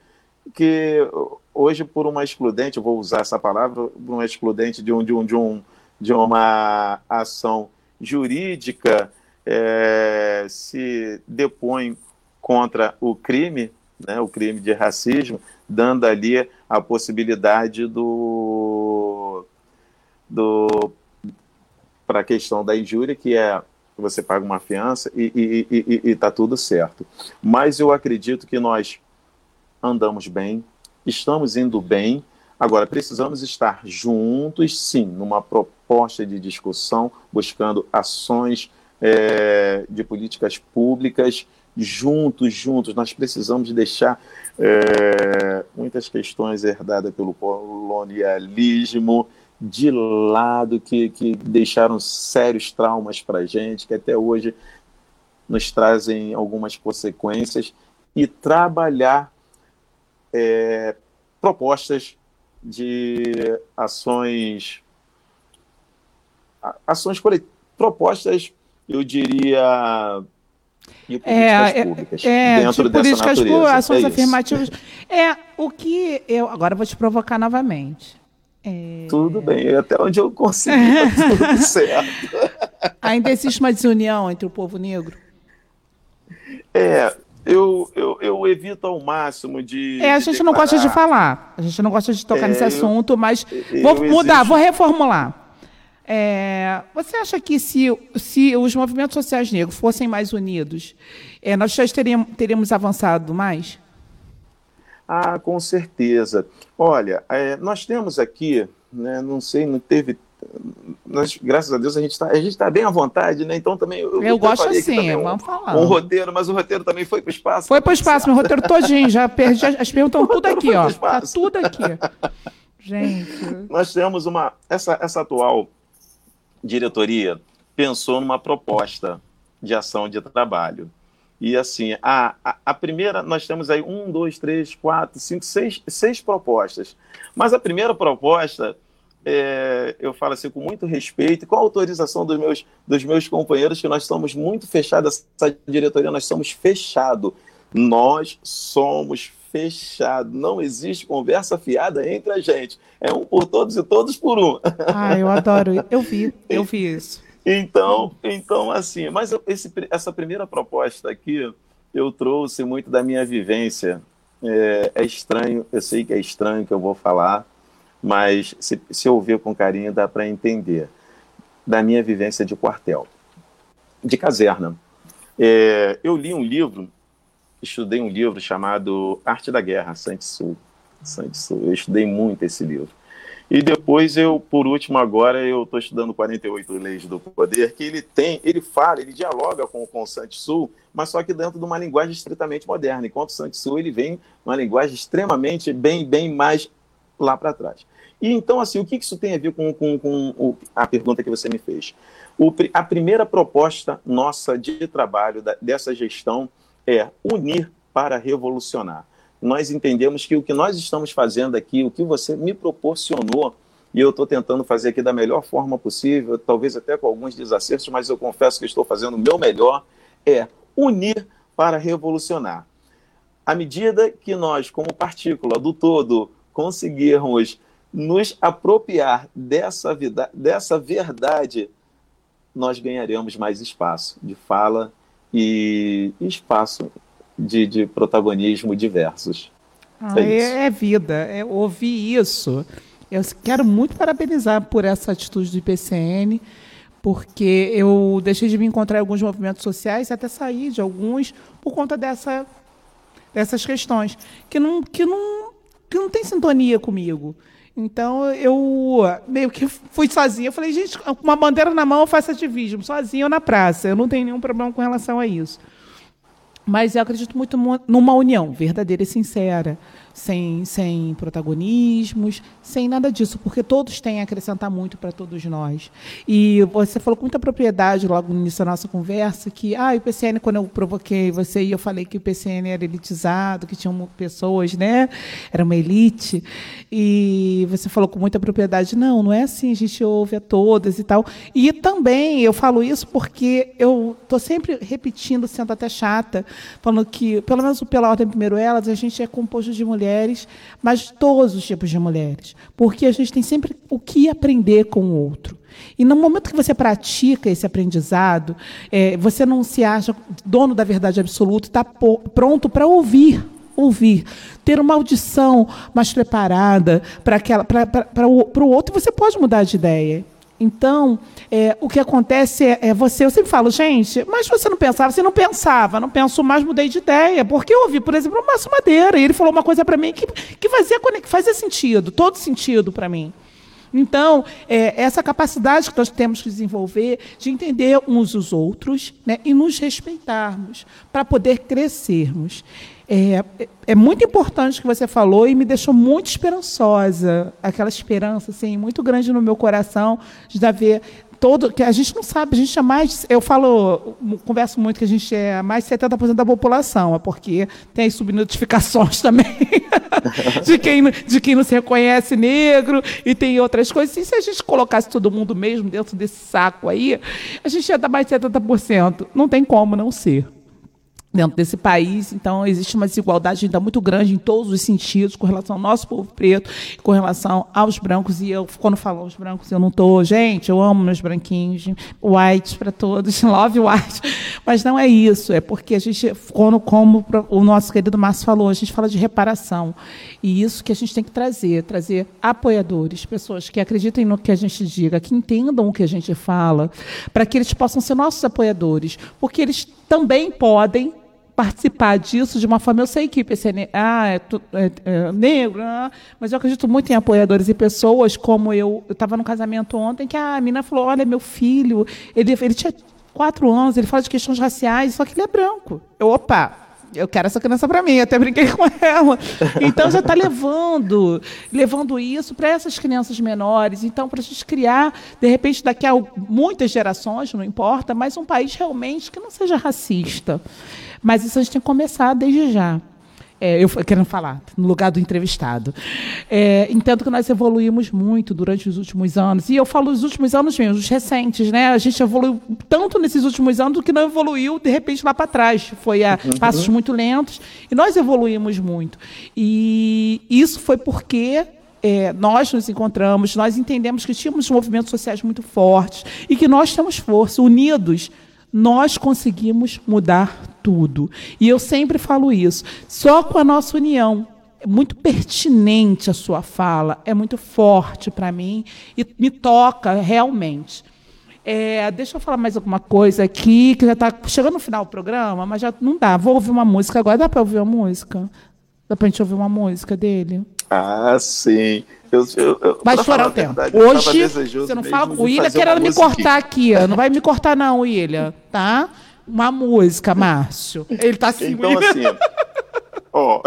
que hoje, por uma excludente, vou usar essa palavra, por uma excludente de, um, de, um, de, um, de uma ação jurídica é, se depõe contra o crime, né, o crime de racismo, dando ali a possibilidade do, do para a questão da injúria, que é você paga uma fiança e está tudo certo. Mas eu acredito que nós andamos bem, estamos indo bem, agora precisamos estar juntos, sim, numa proposta de discussão, buscando ações é, de políticas públicas juntos, juntos. Nós precisamos deixar é, muitas questões herdadas pelo colonialismo de lado, que, que deixaram sérios traumas para a gente, que até hoje nos trazem algumas consequências, e trabalhar é, propostas de ações ações propostas eu diria e políticas é, públicas é, dentro de políticas públicas, ações é afirmativas. É o que eu agora vou te provocar novamente. É... Tudo bem, até onde eu consegui, tá tudo certo. Ainda existe uma desunião entre o povo negro? É, eu, eu, eu evito ao máximo de. É, a gente declarar. não gosta de falar, a gente não gosta de tocar é, nesse assunto, mas eu, vou mudar, existe... vou reformular. É, você acha que se, se os movimentos sociais negros fossem mais unidos, é, nós já teríamos, teríamos avançado mais? Ah, com certeza. Olha, é, nós temos aqui, né, não sei, não teve. Nós, graças a Deus a gente está tá bem à vontade, né? Então também. Eu, eu gosto assim, um, vamos falar. Um roteiro, mas o roteiro também foi para o espaço. Foi para o espaço, meu roteiro todinho, já perdi. As perguntas estão tudo aqui, ó. Está tudo aqui. Gente. Nós temos uma. Essa, essa atual diretoria pensou numa proposta de ação de trabalho. E assim, a, a, primeira, nós temos aí um, dois, três, quatro, cinco, seis, seis propostas. Mas a primeira proposta é, eu falo assim com muito respeito, com a autorização dos meus, dos meus companheiros, que nós somos muito fechados, essa diretoria, nós somos fechado. Nós somos fechados. Não existe conversa fiada entre a gente. É um por todos e todos por um. Ah, eu adoro. Eu vi, eu vi isso. Então, então assim, mas esse, essa primeira proposta aqui, eu trouxe muito da minha vivência. É, é estranho, eu sei que é estranho que eu vou falar, mas se, se ouvir com carinho dá para entender. Da minha vivência de quartel, de caserna. É, eu li um livro, estudei um livro chamado Arte da Guerra, Santi Tzu. Eu estudei muito esse livro. E depois eu, por último, agora eu estou estudando 48 Leis do Poder, que ele tem, ele fala, ele dialoga com, com o Tzu, mas só que dentro de uma linguagem estritamente moderna. Enquanto o Tzu ele vem uma linguagem extremamente bem, bem mais lá para trás. E então, assim, o que isso tem a ver com, com, com a pergunta que você me fez? O, a primeira proposta nossa de trabalho da, dessa gestão é unir para revolucionar. Nós entendemos que o que nós estamos fazendo aqui, o que você me proporcionou, e eu estou tentando fazer aqui da melhor forma possível, talvez até com alguns desacertos, mas eu confesso que estou fazendo o meu melhor, é unir para revolucionar. À medida que nós, como partícula do todo, conseguirmos nos apropriar dessa, vida, dessa verdade, nós ganharemos mais espaço de fala e espaço de, de protagonismo diversos. Ah, é, é, é, vida, é ouvir isso. Eu quero muito parabenizar por essa atitude do IPCN, porque eu deixei de me encontrar em alguns movimentos sociais, até sair de alguns, por conta dessa, dessas questões, que não, que, não, que não tem sintonia comigo. Então eu meio que fui sozinha. Eu falei, gente, com uma bandeira na mão eu faço ativismo, sozinha ou na praça. Eu não tenho nenhum problema com relação a isso. Mas eu acredito muito numa união verdadeira e sincera sem, sem protagonismos, sem nada disso, porque todos têm a acrescentar muito para todos nós. E você falou com muita propriedade logo no início da nossa conversa que ah, o IPCN, quando eu provoquei você e eu falei que o IPCN era elitizado, que tinham pessoas, né? Era uma elite. E você falou com muita propriedade, não, não é assim, a gente ouve a todas e tal. E também eu falo isso porque eu estou sempre repetindo, sendo até chata, falando que, pelo menos pela Ordem Primeiro Elas, a gente é composto de mulheres mulheres, mas todos os tipos de mulheres, porque a gente tem sempre o que aprender com o outro. E no momento que você pratica esse aprendizado, é, você não se acha dono da verdade absoluta, está pronto para ouvir ouvir, ter uma audição mais preparada para o outro, você pode mudar de ideia. Então, é, o que acontece é, é, você, eu sempre falo, gente, mas você não pensava, você não pensava, não penso mais, mudei de ideia. Porque eu ouvi, por exemplo, o Márcio Madeira, e ele falou uma coisa para mim que, que fazia, fazia sentido, todo sentido para mim. Então, é, essa capacidade que nós temos que desenvolver de entender uns os outros né, e nos respeitarmos para poder crescermos. É, é muito importante o que você falou e me deixou muito esperançosa. Aquela esperança assim, muito grande no meu coração de ver todo que a gente não sabe, a gente é mais, eu falo, converso muito que a gente é mais de 70% da população, é porque tem as subnotificações também de quem de quem não se reconhece negro e tem outras coisas. E se a gente colocasse todo mundo mesmo dentro desse saco aí, a gente ia dar mais de 70%. Não tem como não ser dentro desse país. Então, existe uma desigualdade ainda muito grande em todos os sentidos com relação ao nosso povo preto, com relação aos brancos. E eu, quando falo aos brancos, eu não estou... Gente, eu amo meus branquinhos, white para todos, love white. Mas não é isso. É porque a gente, quando, como o nosso querido Márcio falou, a gente fala de reparação. E isso que a gente tem que trazer, trazer apoiadores, pessoas que acreditem no que a gente diga, que entendam o que a gente fala, para que eles possam ser nossos apoiadores. Porque eles também podem participar disso de uma forma. Eu sei que PCN ah, é, é, é negro, ah, mas eu acredito muito em apoiadores e pessoas como eu. Eu estava no casamento ontem que a menina falou: Olha, meu filho, ele, ele tinha quatro anos, ele fala de questões raciais, só que ele é branco. Eu, opa, eu quero essa criança para mim, até brinquei com ela. Então já está levando, levando isso para essas crianças menores. Então, para a gente criar, de repente, daqui a muitas gerações, não importa, mas um país realmente que não seja racista. Mas isso a gente tem que começar desde já. É, eu querendo falar, no lugar do entrevistado. É, entendo que nós evoluímos muito durante os últimos anos. E eu falo os últimos anos mesmo, os recentes, né? A gente evoluiu tanto nesses últimos anos que não evoluiu, de repente, lá para trás. Foi a uhum. passos muito lentos. E nós evoluímos muito. E isso foi porque é, nós nos encontramos, nós entendemos que tínhamos movimentos sociais muito fortes e que nós temos força, unidos, nós conseguimos mudar tudo. E eu sempre falo isso. Só com a nossa união. É muito pertinente a sua fala, é muito forte para mim e me toca realmente. É, deixa eu falar mais alguma coisa aqui, que já está chegando no final do programa, mas já não dá. Vou ouvir uma música agora. Dá para ouvir uma música? Dá para a gente ouvir uma música dele? Ah, sim. Eu, eu, eu, vai estourar o tempo. Hoje, você não fala. O William querendo me cortar aqui. Não vai me cortar, não, William. Tá? Uma música, Márcio. Ele tá assim. Então, assim. Ó,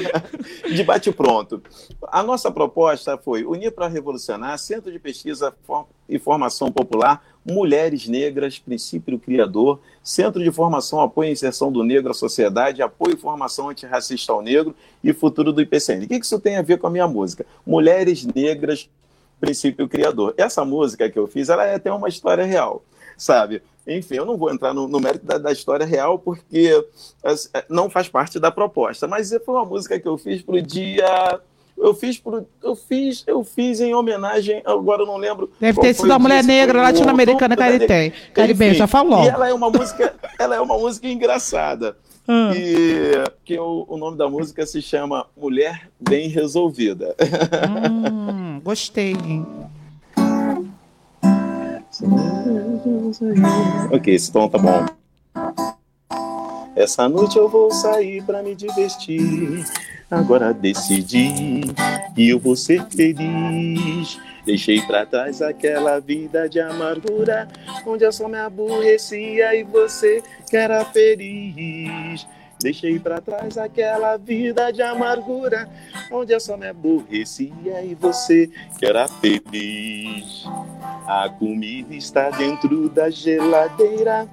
debate pronto. A nossa proposta foi unir para revolucionar Centro de Pesquisa e Formação Popular, Mulheres Negras, Princípio Criador, Centro de Formação, Apoio e Inserção do Negro à Sociedade, Apoio e Formação Antirracista ao Negro e Futuro do IPCN. O que isso tem a ver com a minha música? Mulheres Negras, Princípio Criador. Essa música que eu fiz, ela é até uma história real, sabe? Enfim, eu não vou entrar no, no mérito da, da, história real porque é, não faz parte da proposta, mas foi uma música que eu fiz para o dia eu fiz pro, eu fiz eu fiz em homenagem agora eu não lembro deve ter sido a mulher negra latino-americana caribenha caribenha já falou. e ela é uma música ela é uma música engraçada. Hum. e que o, o, nome da música se chama Mulher Bem Resolvida. Hum, gostei Ok, esse tom tá bom. Essa noite eu vou sair pra me divertir. Agora decidi que eu vou ser feliz. Deixei pra trás aquela vida de amargura, onde eu só me aborrecia e você que era feliz. Deixei para trás aquela vida de amargura, onde eu só me aborrecia e você que era feliz. A comida está dentro da geladeira,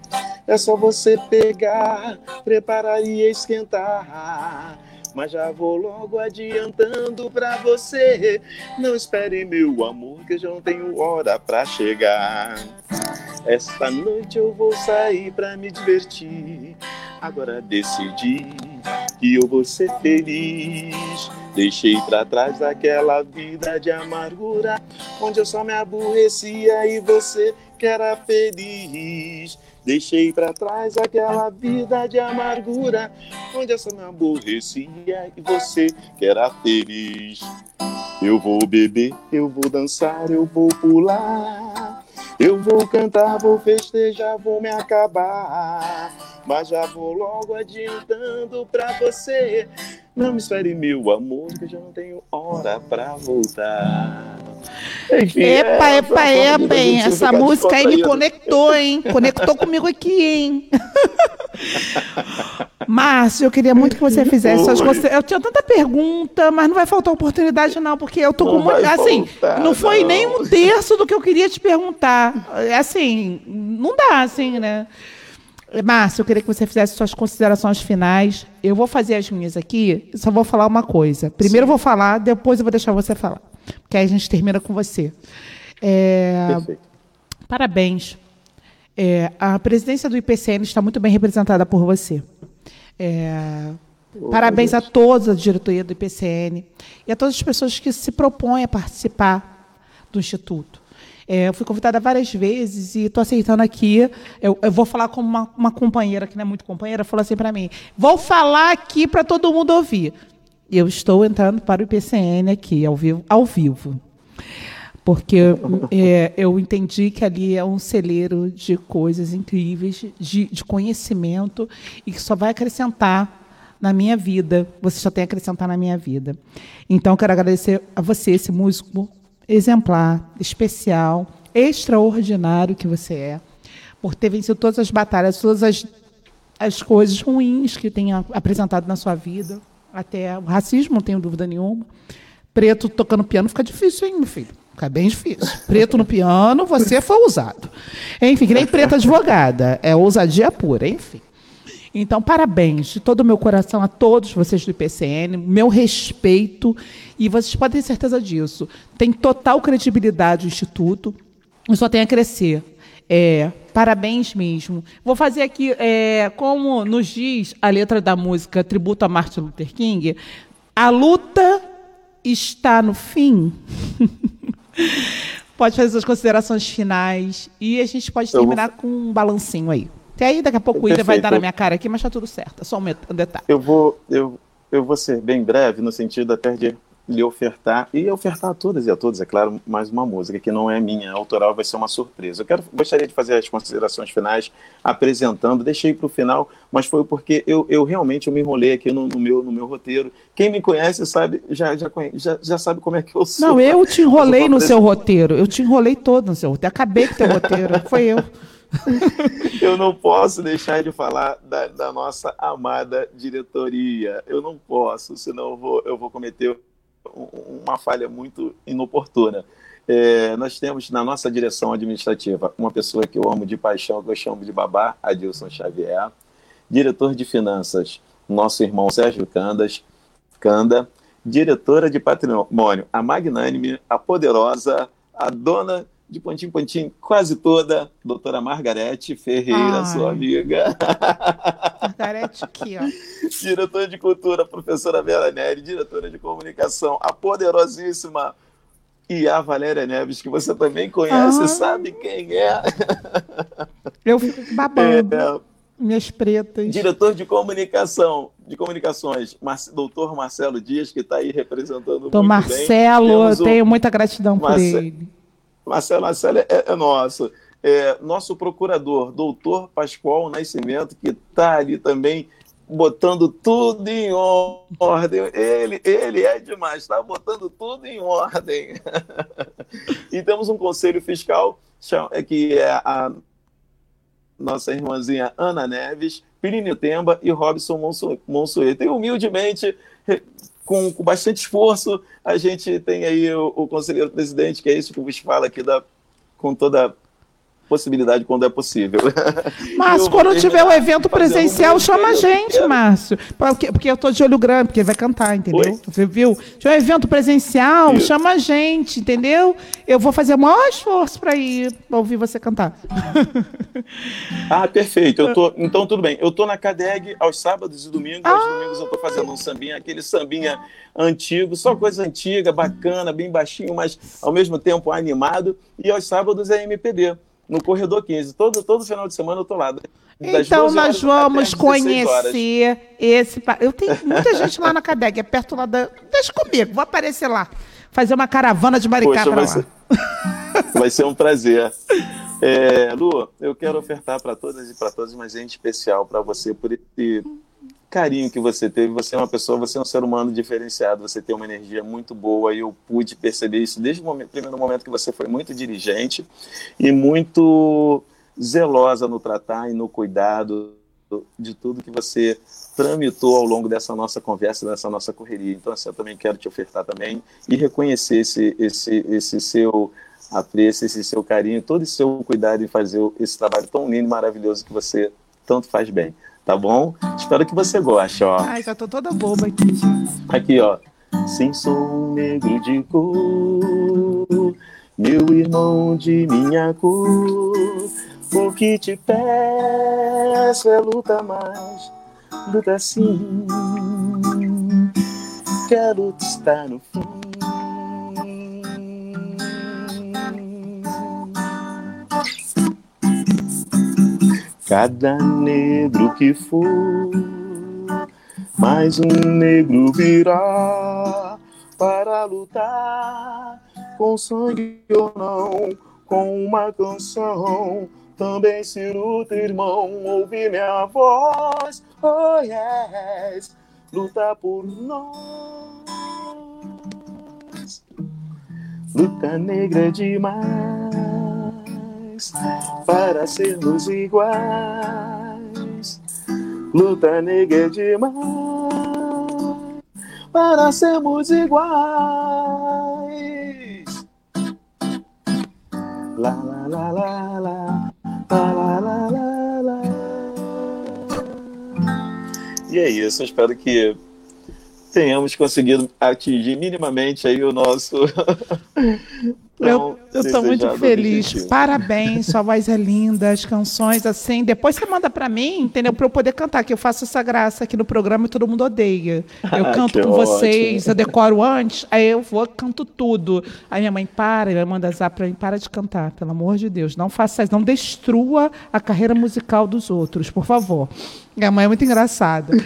é só você pegar, preparar e esquentar. Mas já vou logo adiantando pra você. Não espere, meu amor, que eu já não tenho hora pra chegar. Esta noite eu vou sair pra me divertir. Agora decidi que eu vou ser feliz. Deixei para trás aquela vida de amargura, onde eu só me aborrecia e você que era feliz. Deixei para trás aquela vida de amargura, onde eu só me aborrecia e você que era feliz. Eu vou beber, eu vou dançar, eu vou pular. Eu vou cantar, vou festejar, vou me acabar. Mas já vou logo adiantando pra você. Não me espere, meu amor, que eu já não tenho hora pra voltar. Enfim, epa, é, epa, epa, hein? Essa música aí me conectou, hein? Conectou comigo aqui, hein? Márcio, eu queria muito que você fizesse suas coisas. Eu tinha tanta pergunta, mas não vai faltar oportunidade, não, porque eu tô não com muito. Assim, faltar, não foi não. nem um terço do que eu queria te perguntar. É assim, não dá, assim, né? Márcio, eu queria que você fizesse suas considerações finais. Eu vou fazer as minhas aqui, só vou falar uma coisa. Primeiro eu vou falar, depois eu vou deixar você falar. Porque aí a gente termina com você. É, Perfeito. Parabéns. É, a presidência do IPCN está muito bem representada por você. É, parabéns a todos a diretoria do IPCN e a todas as pessoas que se propõem a participar do Instituto. É, eu fui convidada várias vezes e estou aceitando aqui. Eu, eu, vou falar como uma, uma, companheira, que não é muito companheira, falou assim para mim: vou falar aqui para todo mundo ouvir. Eu estou entrando para o IPCN aqui, ao vivo. Ao vivo porque é, eu entendi que ali é um celeiro de coisas incríveis, de, de, conhecimento, e que só vai acrescentar na minha vida. Você só tem a acrescentar na minha vida. Então, quero agradecer a você, esse músico exemplar, especial, extraordinário que você é, por ter vencido todas as batalhas, todas as, as coisas ruins que tem apresentado na sua vida, até o racismo, não tenho dúvida nenhuma. Preto tocando piano fica difícil, hein, meu filho? Fica bem difícil. Preto no piano, você foi usado. Enfim, que nem preta advogada. É ousadia pura, enfim. Então, parabéns de todo o meu coração a todos vocês do IPCN, meu respeito, e vocês podem ter certeza disso. Tem total credibilidade o Instituto, e só tem a crescer. É, parabéns mesmo. Vou fazer aqui, é, como nos diz a letra da música Tributo a Martin Luther King, a luta está no fim. pode fazer as considerações finais e a gente pode terminar vou... com um balancinho aí. Até aí, daqui a pouco o Ida vai dar na minha cara aqui, mas está tudo certo. É só um detalhe. Eu vou, eu, eu vou ser bem breve, no sentido até de lhe ofertar, e ofertar a todas e a todos, é claro, mais uma música que não é minha, autoral, vai ser uma surpresa. Eu quero, gostaria de fazer as considerações finais apresentando, deixei para o final, mas foi porque eu, eu realmente eu me enrolei aqui no, no, meu, no meu roteiro. Quem me conhece sabe, já, já, já, já sabe como é que eu sou. Não, eu te enrolei no seu roteiro, eu te enrolei todo no seu roteiro, acabei com o teu roteiro, foi eu. Eu não posso deixar de falar da, da, nossa amada diretoria. Eu não posso, senão eu vou, eu vou cometer uma falha muito inoportuna. É, nós temos na nossa direção administrativa uma pessoa que eu amo de paixão, que eu chamo de babá, Adilson Xavier. Diretor de finanças, nosso irmão Sérgio Candas, Canda. Diretora de patrimônio, a magnânime, a poderosa, a dona de pontinho pontinho, quase toda, doutora Margarete Ferreira, Ai. sua amiga. Margarete aqui, ó. Diretora de Cultura, professora Vera Neri, diretora de Comunicação, a poderosíssima e a Valéria Neves, que você também conhece, ah. sabe quem é. Eu fico babando. É, minhas pretas. Diretor de comunicação, de comunicações, doutor Marcelo Dias, que está aí representando Doutor Marcelo, eu tenho muita gratidão por ele. Marcelo, Marcelo é, é nosso. É, nosso procurador, doutor Pascoal Nascimento, que está ali também botando tudo em ordem. Ele, ele é demais, está botando tudo em ordem. e temos um conselho fiscal, é, que é a nossa irmãzinha Ana Neves, Pirinho Temba e Robson Monsueta. E humildemente com, com bastante esforço, a gente tem aí o, o conselheiro presidente, que é isso que vos fala aqui, da, com toda possibilidade quando é possível. Márcio, quando tiver o um evento presencial, chama a gente, Márcio. Porque, porque eu estou de olho grande, porque ele vai cantar, entendeu? Oi? Você viu? Se um evento presencial, Isso. chama a gente, entendeu? Eu vou fazer o maior esforço para ir pra ouvir você cantar. ah, perfeito. Eu tô, então, tudo bem. Eu estou na CADEG aos sábados e domingos. Ah. Aos domingos eu estou fazendo um sambinha, aquele sambinha antigo, só coisa antiga, bacana, bem baixinho, mas ao mesmo tempo animado. E aos sábados é MPB no Corredor 15. Todo, todo final de semana eu tô lá. Então nós vamos conhecer esse. Eu tenho muita gente lá na Cadeg, é perto lá da. Deixa comigo, vou aparecer lá. Fazer uma caravana de Maricá para lá. Ser... vai ser um prazer. É, Lu, eu quero ofertar para todas e para todos, mas em especial para você por esse carinho que você teve. Você é uma pessoa, você é um ser humano diferenciado, você tem uma energia muito boa e eu pude perceber isso desde o momento, primeiro momento que você foi muito dirigente e muito zelosa no tratar e no cuidado de tudo que você tramitou ao longo dessa nossa conversa, dessa nossa correria. Então, assim, eu também quero te ofertar também e reconhecer esse, esse, esse seu apreço, esse seu carinho, todo esse seu cuidado em fazer esse trabalho tão lindo e maravilhoso que você tanto faz bem tá bom? Espero que você goste, ó. Ai, já tô toda boba aqui, gente. Aqui, ó. Sim, sou negro de cor, meu irmão de minha cor. O que te peço é luta mais, luta sim. Quero estar no fim. Cada negro que for, mais um negro virá para lutar, com sangue ou não, com uma canção. Também se luta, irmão, ouve minha voz, oh yes, luta por nós. Luta negra demais para sermos iguais. Luta negra demais para sermos iguais. La la la la la la la la la. E é isso, espero que tenhamos conseguido atingir minimamente aí o nosso. eu estou muito feliz. Objetivo. Parabéns, sua voz é linda, as canções assim. Depois você manda para mim, entendeu? Para eu poder cantar, que eu faço essa graça aqui no programa e todo mundo odeia. Eu canto com ótimo. vocês, eu decoro antes, aí eu vou, canto tudo. Aí minha mãe para, ela manda zap para mim, para de cantar, pelo amor de Deus. Não faça isso, não destrua a carreira musical dos outros, por favor. Minha mãe é muito engraçada.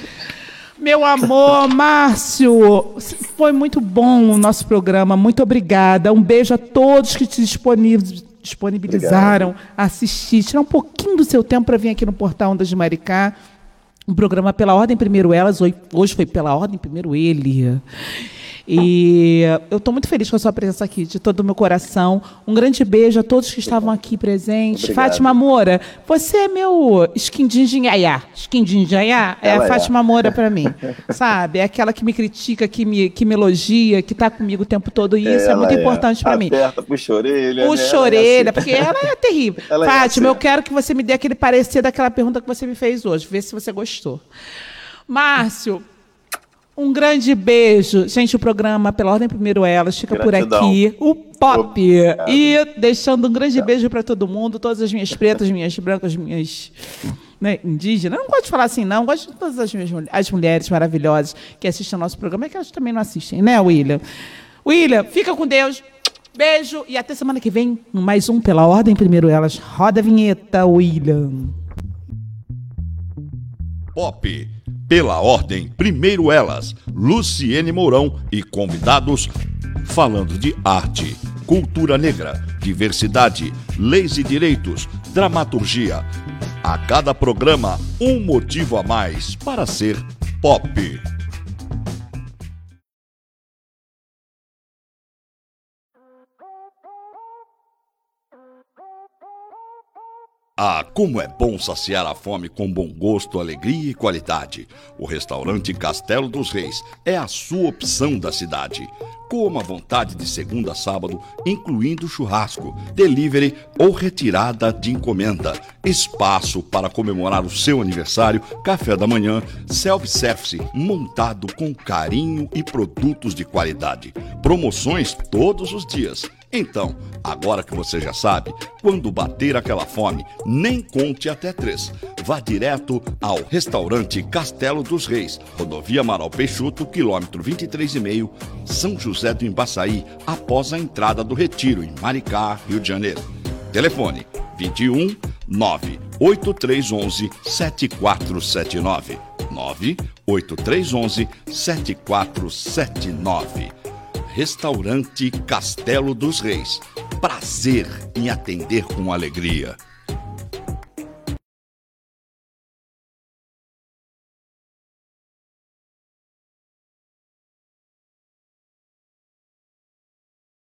Meu amor, Márcio, foi muito bom o nosso programa. Muito obrigada. Um beijo a todos que se disponibilizaram Obrigado. a assistir. Tirar um pouquinho do seu tempo para vir aqui no Portal Ondas de Maricá. Um programa pela ordem primeiro elas, hoje foi pela ordem primeiro ele. E eu estou muito feliz com a sua presença aqui, de todo o meu coração. Um grande beijo a todos que estavam aqui presentes. Obrigado. Fátima Moura, você é meu esquindinjaiá. Esquindinjaiá é a é. Fátima é. Moura para mim. Sabe? É aquela que me critica, que me, que me elogia, que está comigo o tempo todo. E isso é muito é. importante para mim. Puxa orelha. Puxa né? orelha, assim. porque ela é terrível. Ela é Fátima, assim. eu quero que você me dê aquele parecer daquela pergunta que você me fez hoje. Vê se você gostou. Márcio, um grande beijo. Gente, o programa Pela Ordem Primeiro Elas fica Gratidão. por aqui. O Pop. Obrigado. E deixando um grande beijo para todo mundo, todas as minhas pretas, minhas brancas, minhas né, indígenas. Eu não gosto de falar assim, não. Eu gosto de todas as, minhas, as mulheres maravilhosas que assistem ao nosso programa, é que elas também não assistem, né, William? William, fica com Deus. Beijo e até semana que vem, mais um Pela Ordem Primeiro Elas. Roda a vinheta, William. Pop pela ordem, primeiro elas, Luciene Mourão e convidados falando de arte, cultura negra, diversidade, leis e direitos, dramaturgia. A cada programa, um motivo a mais para ser pop. Ah, como é bom saciar a fome com bom gosto, alegria e qualidade. O restaurante Castelo dos Reis é a sua opção da cidade. Coma à vontade de segunda a sábado, incluindo churrasco, delivery ou retirada de encomenda. Espaço para comemorar o seu aniversário, café da manhã, self-service montado com carinho e produtos de qualidade. Promoções todos os dias. Então, agora que você já sabe, quando bater aquela fome, nem conte até três. Vá direto ao restaurante Castelo dos Reis, rodovia Amaral Peixoto, quilômetro 23,5, São José do Embaçaí, após a entrada do Retiro, em Maricá, Rio de Janeiro. Telefone 21 98311 7479. 98311 7479. Restaurante Castelo dos Reis. Prazer em atender com alegria.